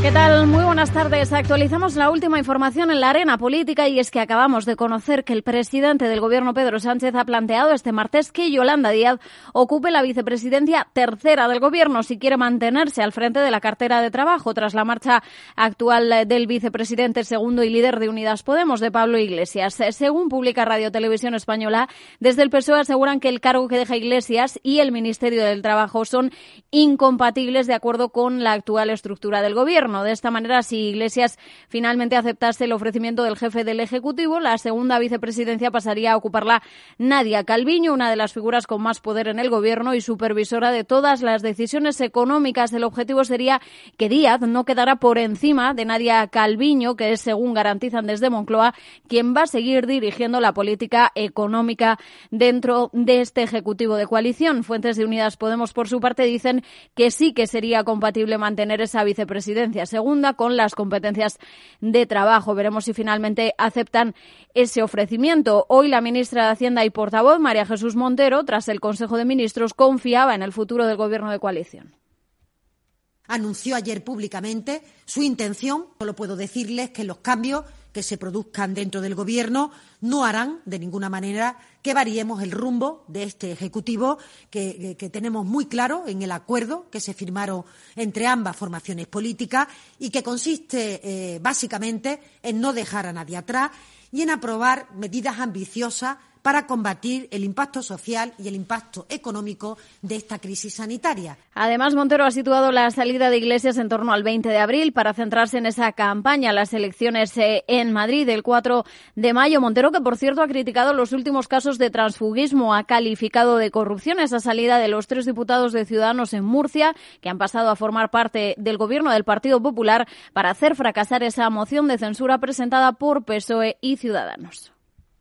¿Qué tal? Muy buenas tardes. Actualizamos la última información en la arena política y es que acabamos de conocer que el presidente del gobierno Pedro Sánchez ha planteado este martes que Yolanda Díaz ocupe la vicepresidencia tercera del gobierno si quiere mantenerse al frente de la cartera de trabajo tras la marcha actual del vicepresidente segundo y líder de Unidas Podemos de Pablo Iglesias. Según publica Radio Televisión Española, desde el PSOE aseguran que el cargo que deja Iglesias y el Ministerio del Trabajo son incompatibles de acuerdo con la actual estructura del gobierno. De esta manera, si Iglesias finalmente aceptase el ofrecimiento del jefe del Ejecutivo, la segunda vicepresidencia pasaría a ocuparla Nadia Calviño, una de las figuras con más poder en el Gobierno y supervisora de todas las decisiones económicas. El objetivo sería que Díaz no quedara por encima de Nadia Calviño, que es, según garantizan desde Moncloa, quien va a seguir dirigiendo la política económica dentro de este Ejecutivo de coalición. Fuentes de Unidas Podemos, por su parte, dicen que sí que sería compatible mantener esa vicepresidencia segunda con las competencias de trabajo. Veremos si finalmente aceptan ese ofrecimiento. Hoy la ministra de Hacienda y portavoz, María Jesús Montero, tras el Consejo de Ministros, confiaba en el futuro del Gobierno de coalición anunció ayer públicamente su intención. Solo puedo decirles que los cambios que se produzcan dentro del Gobierno no harán de ninguna manera que variemos el rumbo de este Ejecutivo que, tenemos muy claro en el acuerdo que se firmaron entre ambas formaciones políticas y que consiste eh, básicamente en no dejar a nadie atrás y en aprobar medidas ambiciosas para combatir el impacto social y el impacto económico de esta crisis sanitaria. Además, Montero ha situado la salida de Iglesias en torno al 20 de abril para centrarse en esa campaña, las elecciones eh, en Madrid el 4 de mayo. Montero, que por cierto ha criticado los últimos casos de transfugismo, ha calificado de corrupción esa salida de los tres diputados de Ciudadanos en Murcia, que han pasado a formar parte del gobierno del Partido Popular para hacer fracasar esa moción de censura presentada por PSOE y Ciudadanos.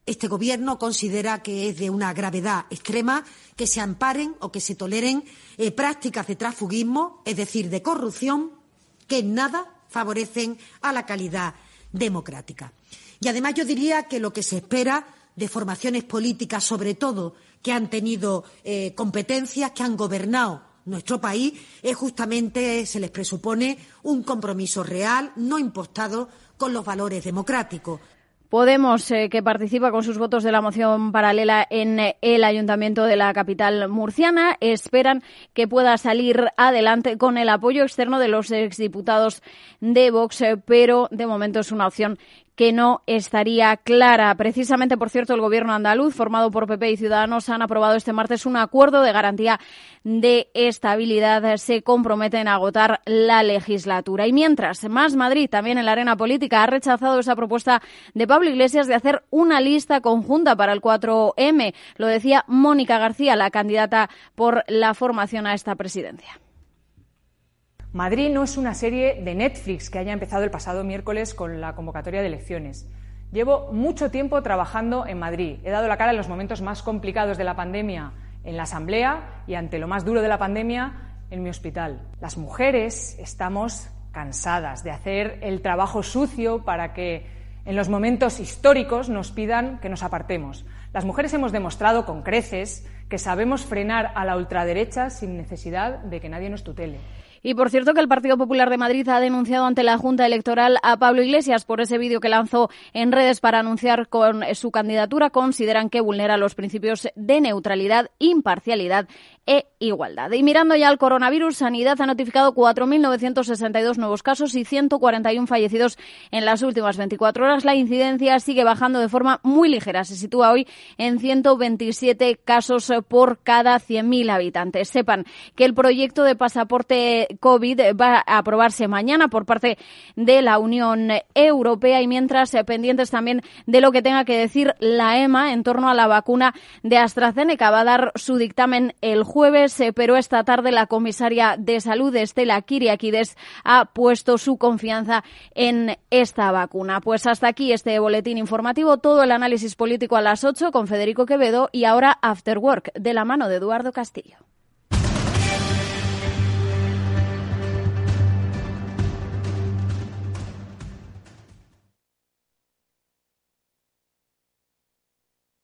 Este Gobierno considera que es de una gravedad extrema que se amparen o que se toleren eh, prácticas de transfugismo, es decir, de corrupción, que en nada favorecen a la calidad democrática. Y además yo diría que lo que se espera de formaciones políticas, sobre todo que han tenido eh, competencias, que han gobernado nuestro país, es justamente, se les presupone, un compromiso real, no impostado, con los valores democráticos. Podemos, eh, que participa con sus votos de la moción paralela en eh, el ayuntamiento de la capital murciana, esperan que pueda salir adelante con el apoyo externo de los exdiputados de Vox, eh, pero de momento es una opción que no estaría clara. Precisamente, por cierto, el gobierno andaluz, formado por PP y Ciudadanos, han aprobado este martes un acuerdo de garantía de estabilidad. Se comprometen a agotar la legislatura. Y mientras, Más Madrid, también en la arena política, ha rechazado esa propuesta de Pablo Iglesias de hacer una lista conjunta para el 4M. Lo decía Mónica García, la candidata por la formación a esta presidencia. Madrid no es una serie de Netflix que haya empezado el pasado miércoles con la convocatoria de elecciones. Llevo mucho tiempo trabajando en Madrid. He dado la cara en los momentos más complicados de la pandemia en la Asamblea y ante lo más duro de la pandemia en mi hospital. Las mujeres estamos cansadas de hacer el trabajo sucio para que en los momentos históricos nos pidan que nos apartemos. Las mujeres hemos demostrado con creces que sabemos frenar a la ultraderecha sin necesidad de que nadie nos tutele. Y por cierto que el Partido Popular de Madrid ha denunciado ante la Junta Electoral a Pablo Iglesias por ese vídeo que lanzó en redes para anunciar con su candidatura. Consideran que vulnera los principios de neutralidad, imparcialidad e igualdad. Y mirando ya al coronavirus, Sanidad ha notificado 4.962 nuevos casos y 141 fallecidos en las últimas 24 horas. La incidencia sigue bajando de forma muy ligera. Se sitúa hoy en 127 casos por cada 100.000 habitantes. Sepan que el proyecto de pasaporte COVID va a aprobarse mañana por parte de la Unión Europea y mientras eh, pendientes también de lo que tenga que decir la EMA en torno a la vacuna de AstraZeneca. Va a dar su dictamen el jueves eh, pero esta tarde la comisaria de salud, Estela Kiriakides, ha puesto su confianza en esta vacuna. Pues hasta aquí este boletín informativo, todo el análisis político a las 8 con Federico Quevedo y ahora After Work, de la mano de Eduardo Castillo.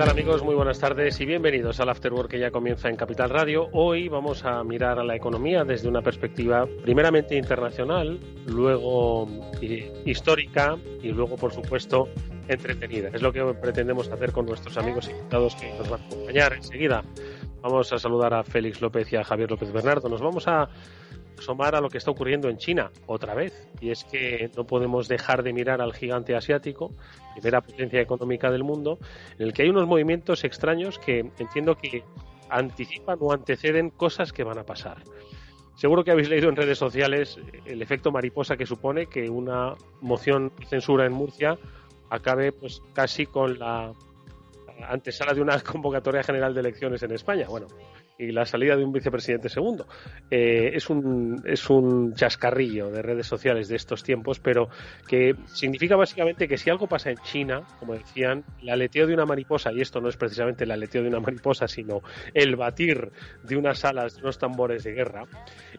Hola amigos? Muy buenas tardes y bienvenidos al Afterwork que ya comienza en Capital Radio. Hoy vamos a mirar a la economía desde una perspectiva primeramente internacional, luego histórica y luego por supuesto entretenida. Es lo que pretendemos hacer con nuestros amigos invitados que nos van a acompañar enseguida. Vamos a saludar a Félix López y a Javier López Bernardo. Nos vamos a asomar a lo que está ocurriendo en China otra vez. Y es que no podemos dejar de mirar al gigante asiático, primera potencia económica del mundo, en el que hay unos movimientos extraños que entiendo que anticipan o anteceden cosas que van a pasar. Seguro que habéis leído en redes sociales el efecto mariposa que supone que una moción de censura en Murcia acabe pues casi con la antesala de una convocatoria general de elecciones en España. Bueno, y la salida de un vicepresidente segundo. Eh, es, un, es un chascarrillo de redes sociales de estos tiempos, pero que significa básicamente que si algo pasa en China, como decían, el aleteo de una mariposa, y esto no es precisamente el aleteo de una mariposa, sino el batir de unas alas, de unos tambores de guerra,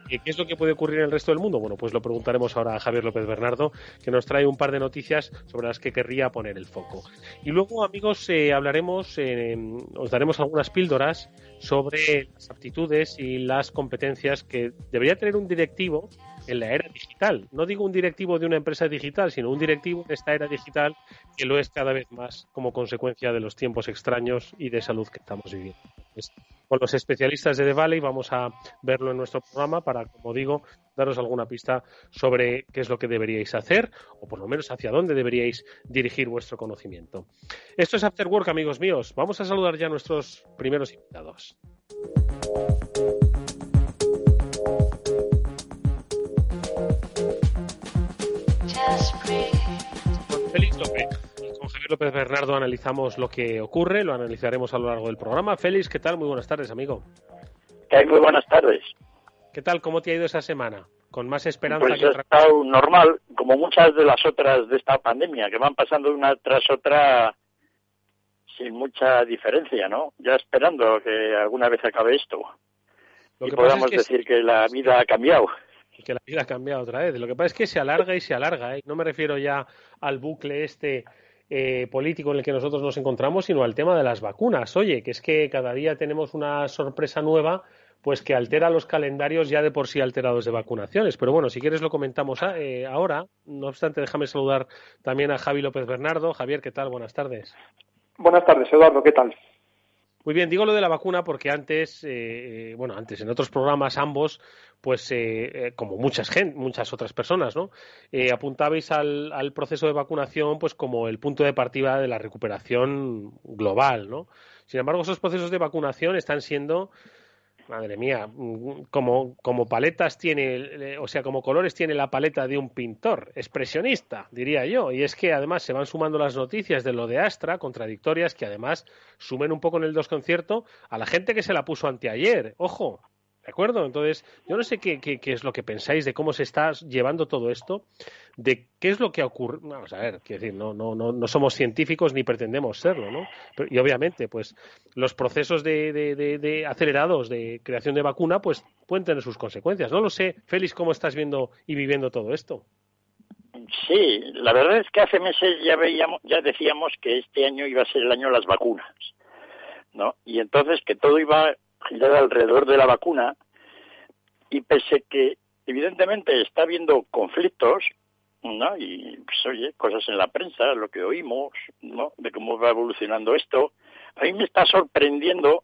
¿qué es lo que puede ocurrir en el resto del mundo? Bueno, pues lo preguntaremos ahora a Javier López Bernardo, que nos trae un par de noticias sobre las que querría poner el foco. Y luego, amigos, eh, hablaremos, eh, os daremos algunas píldoras sobre las aptitudes y las competencias que debería tener un directivo en la era digital. No digo un directivo de una empresa digital, sino un directivo de esta era digital que lo es cada vez más como consecuencia de los tiempos extraños y de salud que estamos viviendo. Con los especialistas de The Valley vamos a verlo en nuestro programa para, como digo, daros alguna pista sobre qué es lo que deberíais hacer o por lo menos hacia dónde deberíais dirigir vuestro conocimiento. Esto es After Work, amigos míos. Vamos a saludar ya a nuestros primeros invitados. López Bernardo analizamos lo que ocurre, lo analizaremos a lo largo del programa. Félix, ¿qué tal? Muy buenas tardes, amigo. Muy buenas tardes. ¿Qué tal? ¿Cómo te ha ido esa semana? ¿Con más esperanza pues que otra ha estado normal, como muchas de las otras de esta pandemia, que van pasando una tras otra sin mucha diferencia, ¿no? Ya esperando que alguna vez acabe esto. y podamos decir que la vida ha cambiado que la vida ha cambiado otra vez. Lo que pasa es que se alarga y se alarga. ¿eh? No me refiero ya al bucle este eh, político en el que nosotros nos encontramos, sino al tema de las vacunas. Oye, que es que cada día tenemos una sorpresa nueva pues que altera los calendarios ya de por sí alterados de vacunaciones. Pero bueno, si quieres lo comentamos ah, eh, ahora. No obstante, déjame saludar también a Javi López Bernardo. Javier, ¿qué tal? Buenas tardes. Buenas tardes, Eduardo, ¿qué tal? Muy bien, digo lo de la vacuna porque antes, eh, bueno, antes en otros programas ambos, pues eh, eh, como muchas muchas otras personas, ¿no? apuntabais al, al, proceso de vacunación, pues como el punto de partida de la recuperación global, ¿no? Sin embargo, esos procesos de vacunación están siendo Madre mía, como, como paletas tiene, o sea, como colores tiene la paleta de un pintor, expresionista, diría yo. Y es que además se van sumando las noticias de lo de Astra, contradictorias, que además sumen un poco en el desconcierto a la gente que se la puso anteayer. Ojo, ¿De acuerdo? Entonces, yo no sé qué, qué, es lo que pensáis de cómo se está llevando todo esto, de qué es lo que ocurre. Vamos a ver, quiero decir, no, no, no, no somos científicos ni pretendemos serlo, ¿no? y obviamente, pues los procesos de, de, de, acelerados de creación de vacuna, pues pueden tener sus consecuencias. No lo sé, Félix, ¿cómo estás viendo y viviendo todo esto? Sí, la verdad es que hace meses ya veíamos, ya decíamos que este año iba a ser el año de las vacunas, ¿no? Y entonces que todo iba girar alrededor de la vacuna y pese que evidentemente está habiendo conflictos ¿no? Y, pues, oye, cosas en la prensa, lo que oímos, ¿no? De cómo va evolucionando esto. A mí me está sorprendiendo,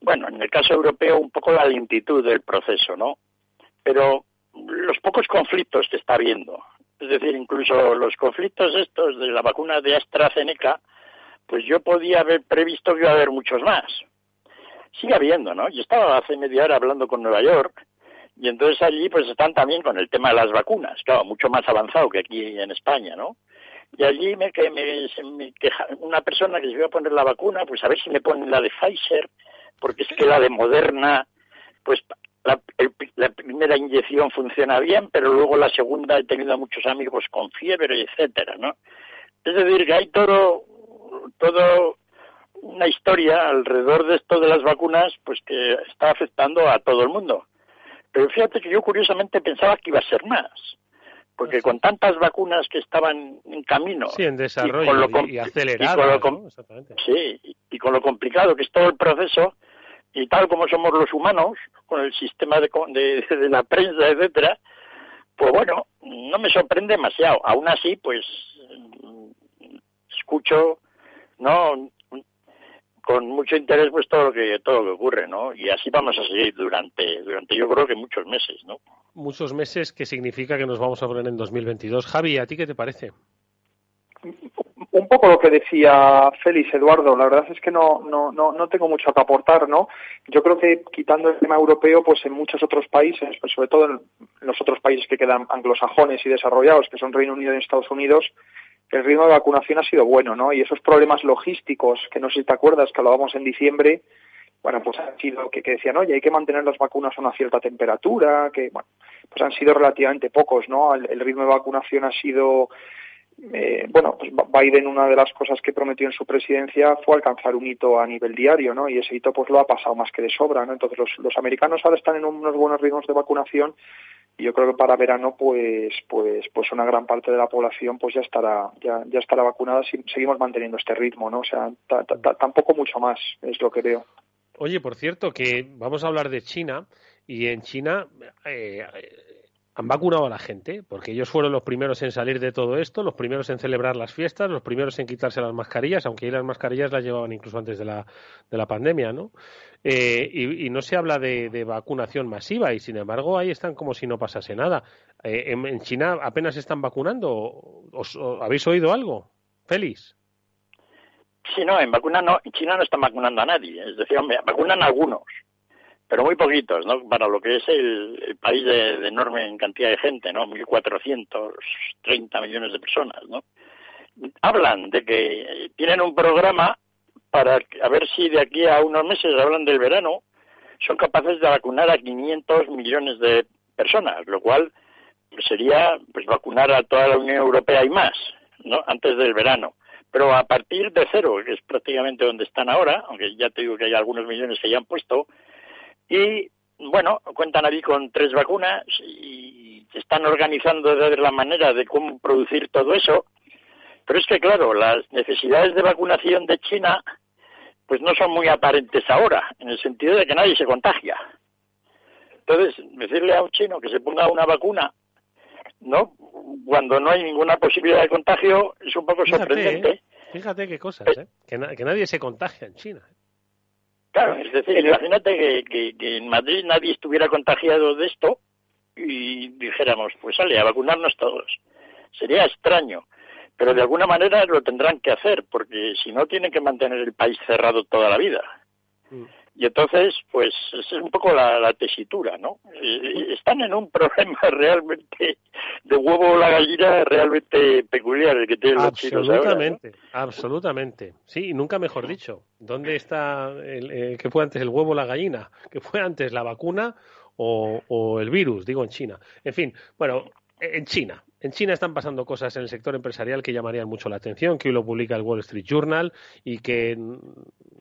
bueno, en el caso europeo, un poco la lentitud del proceso, ¿no? Pero los pocos conflictos que está habiendo, es decir, incluso los conflictos estos de la vacuna de AstraZeneca, pues yo podía haber previsto que iba a haber muchos más. Sigue habiendo, ¿no? Yo estaba hace media hora hablando con Nueva York y entonces allí pues están también con el tema de las vacunas, claro, mucho más avanzado que aquí en España, ¿no? Y allí me, que me, me queja una persona que se iba a poner la vacuna, pues a ver si me ponen la de Pfizer, porque es que la de Moderna, pues la, la, primera inyección funciona bien, pero luego la segunda he tenido muchos amigos con fiebre, etcétera, ¿no? Es decir, que hay todo, todo una historia alrededor de esto de las vacunas, pues que está afectando a todo el mundo. Pero fíjate que yo curiosamente pensaba que iba a ser más. Porque con tantas vacunas que estaban en camino. Sí, en desarrollo y, acelerado. Sí, y con lo complicado que es todo el proceso, y tal como somos los humanos, con el sistema de, de, de la prensa, etcétera, pues bueno, no me sorprende demasiado. Aún así, pues escucho, no con mucho interés pues todo lo que todo lo que ocurre, ¿no? Y así vamos a seguir durante durante yo creo que muchos meses, ¿no? Muchos meses que significa que nos vamos a poner en 2022. Javi, ¿a ti qué te parece? Un poco lo que decía Félix Eduardo, la verdad es que no, no, no, no tengo mucho que aportar, ¿no? Yo creo que quitando el tema europeo, pues en muchos otros países, pues sobre todo en los otros países que quedan anglosajones y desarrollados, que son Reino Unido y Estados Unidos, el ritmo de vacunación ha sido bueno, ¿no? Y esos problemas logísticos, que no sé si te acuerdas, que hablábamos en diciembre, bueno, pues han sido que, que decían, oye, hay que mantener las vacunas a una cierta temperatura, que, bueno, pues han sido relativamente pocos, ¿no? El, ritmo de vacunación ha sido, eh, bueno, pues Biden una de las cosas que prometió en su presidencia fue alcanzar un hito a nivel diario, ¿no? Y ese hito pues lo ha pasado más que de sobra, ¿no? Entonces los, americanos ahora están en unos buenos ritmos de vacunación y yo creo que para verano pues pues pues una gran parte de la población pues ya estará ya, ya estará vacunada si seguimos manteniendo este ritmo no o sea tampoco mucho más es lo que veo oye por cierto que vamos a hablar de China y en China eh, han vacunado a la gente, porque ellos fueron los primeros en salir de todo esto, los primeros en celebrar las fiestas, los primeros en quitarse las mascarillas, aunque ahí las mascarillas las llevaban incluso antes de la, de la pandemia, ¿no? Eh, y, no se habla de, vacunación masiva y, sin embargo, ahí están como si no pasase nada. Eh, en, China apenas están vacunando. ¿Os, ¿Habéis oído algo? Félix. Sí, no, en vacuna no, en China no están vacunando a nadie, es decir, vacunan a algunos pero muy poquitos, ¿no? Para lo que es el, país de, enorme cantidad de gente, ¿no? 1.430 millones de personas, ¿no? Hablan de que tienen un programa para a ver si de aquí a unos meses, hablan del verano, son capaces de vacunar a 500 millones de personas, lo cual sería pues vacunar a toda la Unión Europea y más, ¿no? Antes del verano. Pero a partir de cero, que es prácticamente donde están ahora, aunque ya te digo que hay algunos millones que ya han puesto, y bueno, cuentan ahí con tres vacunas y están organizando de la manera de cómo producir todo eso. Pero es que, claro, las necesidades de vacunación de China pues no son muy aparentes ahora, en el sentido de que nadie se contagia. Entonces, decirle a un chino que se ponga una vacuna, ¿no? Cuando no hay ninguna posibilidad de contagio, es un poco sorprendente. ¿eh? Fíjate qué cosas, ¿eh? Que, que nadie se contagia en China. Claro, es decir, imagínate que, en Madrid nadie estuviera contagiado de esto y dijéramos, pues sale, a vacunarnos todos. Sería extraño, pero de alguna manera lo tendrán que hacer, porque si no tienen que mantener el país cerrado toda la vida. Mm. Y entonces, pues, es un poco la, tesitura, ¿no? están en un problema realmente de huevo o la gallina realmente peculiar el que tienen los chinos Absolutamente, absolutamente. Sí, nunca mejor dicho. ¿Dónde está, el, eh, qué fue antes el huevo o la gallina? ¿Qué fue antes la vacuna o, o el virus? Digo en China. En fin, bueno, en China. En China están pasando cosas en el sector empresarial que llamarían mucho la atención, que hoy lo publica el Wall Street Journal y que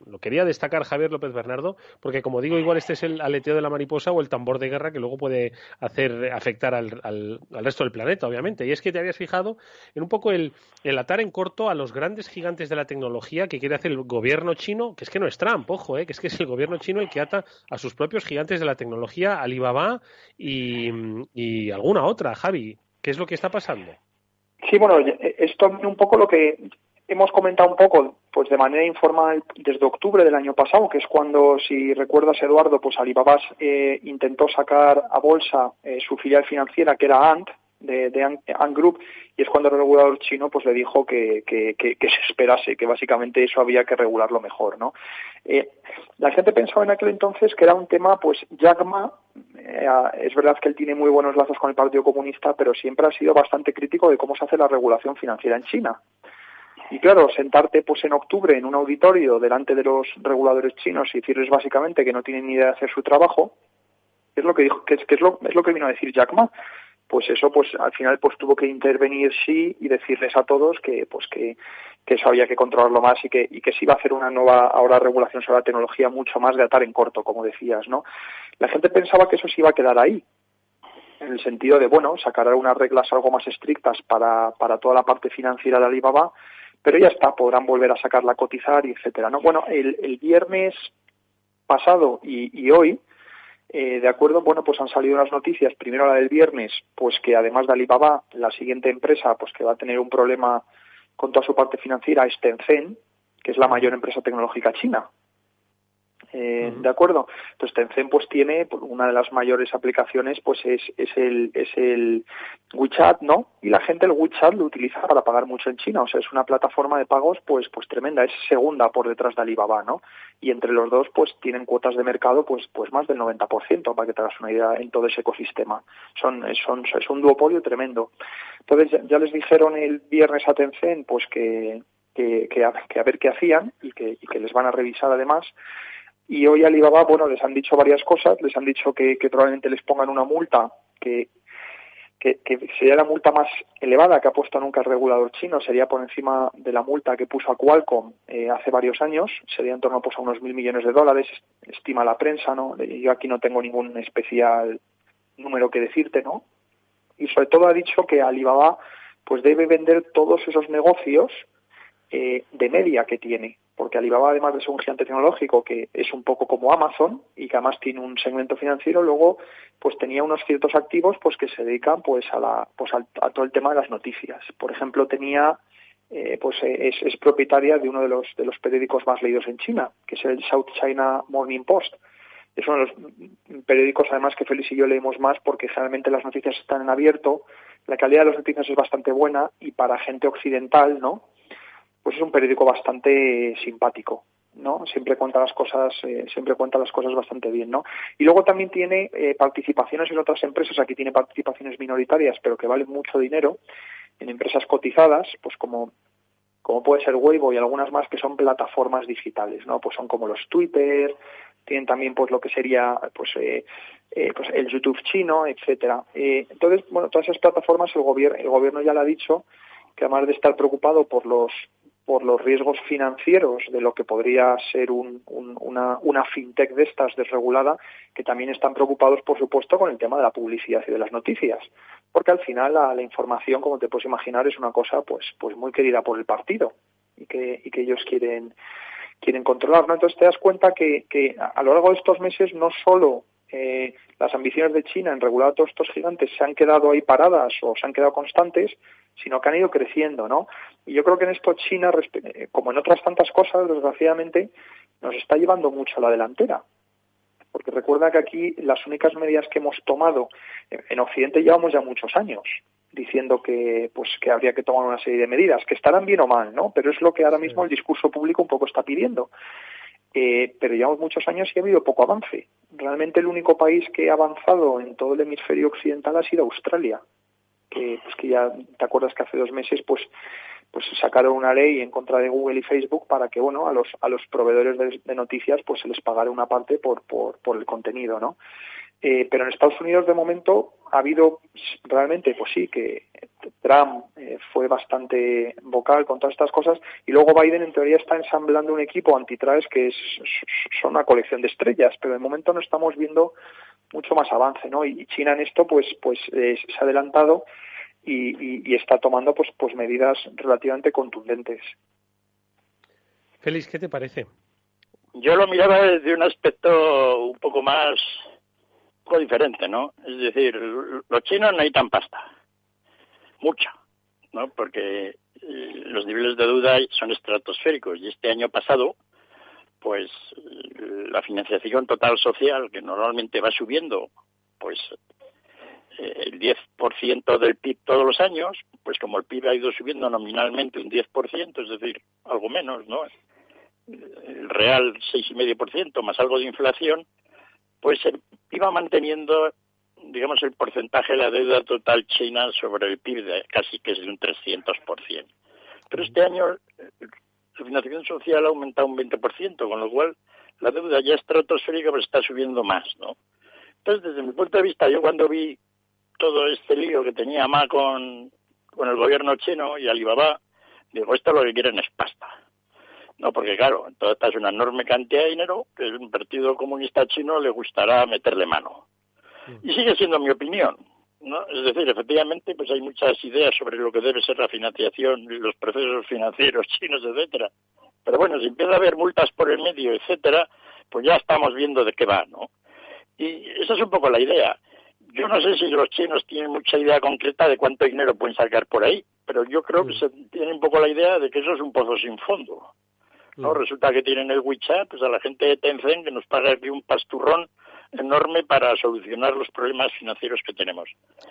lo quería destacar Javier López Bernardo, porque como digo, igual este es el aleteo de la mariposa o el tambor de guerra que luego puede hacer afectar al, resto del planeta, obviamente. Y es que te habías fijado en un poco el, el, atar en corto a los grandes gigantes de la tecnología que quiere hacer el gobierno chino, que es que no es Trump, ojo, eh, que es que es el gobierno chino el que ata a sus propios gigantes de la tecnología, Alibaba y, y alguna otra, Javi. ¿Qué es lo que está pasando? Sí, bueno, esto un poco lo que hemos comentado un poco, pues de manera informal desde octubre del año pasado, que es cuando, si recuerdas Eduardo, pues Alibaba eh, intentó sacar a bolsa eh, su filial financiera, que era Ant, de, de Group, y es cuando el regulador chino pues le dijo que, que, que, se esperase, que básicamente eso había que regularlo mejor, ¿no? Eh, la gente pensaba en aquel entonces que era un tema, pues Jack Ma, eh, es verdad que él tiene muy buenos lazos con el Partido Comunista, pero siempre ha sido bastante crítico de cómo se hace la regulación financiera en China. Y claro, sentarte pues en octubre en un auditorio delante de los reguladores chinos y decirles básicamente que no tienen ni idea de hacer su trabajo, es lo que dijo, que, es, lo, es lo que vino a decir Jack Ma. Pues eso, pues al final pues tuvo que intervenir sí y decirles a todos que pues que, que eso había que controlarlo más y que, y que se iba a hacer una nueva ahora regulación sobre la tecnología mucho más de atar en corto, como decías, ¿no? La gente pensaba que eso se iba a quedar ahí, en el sentido de, bueno, sacar unas reglas algo más estrictas para, para toda la parte financiera de Alibaba, pero ya está, podrán volver a sacarla a cotizar y etcétera. ¿no? Bueno, el, el viernes pasado y, y hoy, eh, de acuerdo, bueno, pues han salido unas noticias. Primero la del viernes, pues que además de Alibaba, la siguiente empresa, pues que va a tener un problema con toda su parte financiera es Tencent, que es la mayor empresa tecnológica china. Eh, ¿De acuerdo? Entonces Tencent pues tiene pues, una de las mayores aplicaciones pues es, es el es el WeChat, ¿no? Y la gente el WeChat lo utiliza para pagar mucho en China, o sea, es una plataforma de pagos pues pues tremenda, es segunda por detrás de Alibaba, ¿no? Y entre los dos pues tienen cuotas de mercado pues pues más del 90% para que te hagas una idea en todo ese ecosistema. Son son es un duopolio tremendo. Entonces ya, les dijeron el viernes a Tencent pues que que, que, a, que a ver qué hacían y que, y que les van a revisar además y hoy Alibaba, bueno, les han dicho varias cosas, les han dicho que, probablemente les pongan una multa que, que, sería la multa más elevada que ha puesto nunca el regulador chino, sería por encima de la multa que puso a Qualcomm eh, hace varios años, sería en torno pues, a unos mil millones de dólares, estima la prensa, ¿no? Yo aquí no tengo ningún especial número que decirte, ¿no? Y sobre todo ha dicho que Alibaba pues debe vender todos esos negocios eh, de media que tiene, porque Alibaba, además de ser un gigante tecnológico que es un poco como Amazon y que además tiene un segmento financiero, luego pues tenía unos ciertos activos pues que se dedican pues a la pues a, todo el tema de las noticias. Por ejemplo, tenía eh, pues es, es, propietaria de uno de los de los periódicos más leídos en China, que es el South China Morning Post. Es uno de los periódicos además que Félix y yo leemos más porque generalmente las noticias están en abierto, la calidad de las noticias es bastante buena y para gente occidental, ¿no? Pues es un periódico bastante simpático. ¿no? Siempre cuenta las cosas, eh, siempre cuenta las cosas bastante bien, ¿no? Y luego también tiene eh, participaciones en otras empresas, aquí tiene participaciones minoritarias, pero que valen mucho dinero, en empresas cotizadas, pues como, como puede ser Weibo y algunas más que son plataformas digitales, ¿no? Pues son como los Twitter, tienen también pues lo que sería pues, eh, pues el YouTube chino, etcétera. entonces, bueno, todas esas plataformas el gobierno, el gobierno ya le ha dicho que además de estar preocupado por los por los riesgos financieros de lo que podría ser una, una, fintech de estas desregulada, que también están preocupados, por supuesto, con el tema de la publicidad y de las noticias. Porque al final la, información, como te puedes imaginar, es una cosa pues, pues muy querida por el partido y que, y que ellos quieren, quieren controlar. ¿no? Entonces te das cuenta que, que a lo largo de estos meses no solo eh, las ambiciones de China en regular a todos estos gigantes se han quedado ahí paradas o se han quedado constantes, sino que han ido creciendo, ¿no? Y yo creo que en esto China, eh, como en otras tantas cosas, desgraciadamente, nos está llevando mucho a la delantera. Porque recuerda que aquí las únicas medidas que hemos tomado en Occidente llevamos ya muchos años diciendo que pues que habría que tomar una serie de medidas que estarán bien o mal, ¿no? Pero es lo que ahora mismo el discurso público un poco está pidiendo. Eh, pero llevamos muchos años y ha habido poco avance. Realmente el único país que ha avanzado en todo el hemisferio occidental ha sido Australia, que, pues que ya te acuerdas que hace dos meses pues pues sacaron una ley en contra de Google y Facebook para que bueno a los a los proveedores de, noticias pues se les pagara una parte por por, por el contenido no eh, pero en Estados Unidos de momento ha habido realmente, pues sí, que Trump eh, fue bastante vocal con todas estas cosas y luego Biden en teoría está ensamblando un equipo antitrust que es son una colección de estrellas, pero de momento no estamos viendo mucho más avance, ¿no? Y China en esto pues pues eh, se ha adelantado y, y, está tomando pues pues medidas relativamente contundentes. Félix, ¿qué te parece? Yo lo miraba desde un aspecto un poco más poco diferente, ¿no? Es decir, los chinos necesitan pasta. mucha, ¿no? Porque eh, los niveles de deuda son estratosféricos y este año pasado, pues la financiación total social, que normalmente va subiendo, pues eh, el 10% del PIB todos los años, pues como el PIB ha ido subiendo nominalmente un 10%, es decir, algo menos, ¿no? El real 6,5% más algo de inflación, pues iba manteniendo, digamos, el porcentaje de la deuda total china sobre el PIB de casi que es de un 300%. Pero este año eh, la financiación social ha aumentado un 20%, con lo cual la deuda ya estratosférica pero está subiendo más, ¿no? Entonces, desde mi punto de vista, yo cuando vi todo este lío que tenía Ma con, con el gobierno chino y Alibaba, digo, esto lo que quieren es pasta. No, porque claro, toda esta es una enorme cantidad de dinero que el Partido Comunista Chino le gustará meterle mano. Y sigue siendo mi opinión. ¿no? Es decir, efectivamente, pues hay muchas ideas sobre lo que debe ser la financiación, los procesos financieros chinos, etcétera. Pero bueno, si empieza a haber multas por el medio, etcétera, pues ya estamos viendo de qué va, ¿no? Y esa es un poco la idea. Yo no sé si los chinos tienen mucha idea concreta de cuánto dinero pueden sacar por ahí, pero yo creo que se tiene un poco la idea de que eso es un pozo sin fondo. ¿No? Resulta que tienen el WeChat, pues a la gente de Tencent que nos paga aquí un pasturrón enorme para solucionar los problemas financieros que tenemos.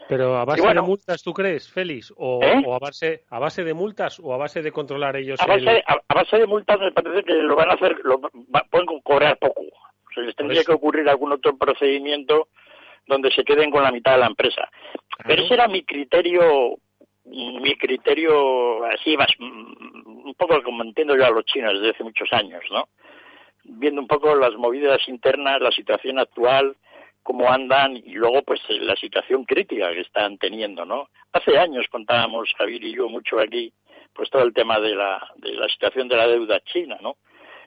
Pero a base de multas, ¿tú crees, Félix? O, ¿Eh? a, base, a base de multas o a base de controlar ellos? A base, a, base de multas me parece que lo van a hacer, lo, pueden cobrar poco. O sea, les tendría que ocurrir algún otro procedimiento donde se queden con la mitad de la empresa. Pero ese era mi criterio, mi criterio así, más, un poco como entiendo yo a los chinos desde hace muchos años, ¿no? Viendo un poco las movidas internas, la situación actual, cómo andan y luego pues la situación crítica que están teniendo, ¿no? Hace años contábamos Javier y yo mucho aquí pues todo el tema de la, de la situación de la deuda china, ¿no?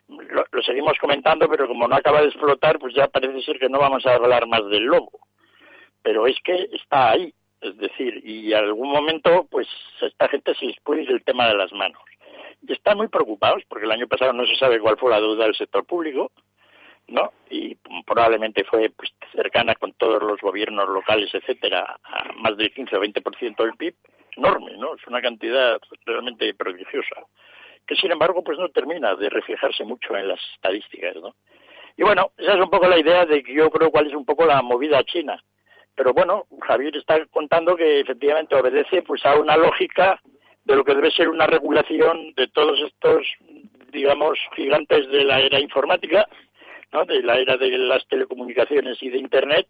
lo, seguimos comentando, pero como no acaba de explotar, pues ya parece ser que no vamos a hablar más del lobo. Pero es que está ahí, es decir, y en algún momento, pues esta gente se les puede ir el tema de las manos. Y están muy preocupados, porque el año pasado no se sabe cuál fue la deuda del sector público, ¿no? Y probablemente fue pues, cercana con todos los gobiernos locales, etcétera, a más del 15 o 20% del PIB, enorme, ¿no? Es una cantidad realmente prodigiosa que sin embargo pues no termina de reflejarse mucho en las estadísticas, ¿no? Y bueno, esa es un poco la idea de que yo creo cuál es un poco la movida china. Pero bueno, Javier está contando que efectivamente obedece pues a una lógica de lo que debe ser una regulación de todos estos, digamos, gigantes de la era informática, ¿no? de la era de las telecomunicaciones y de Internet,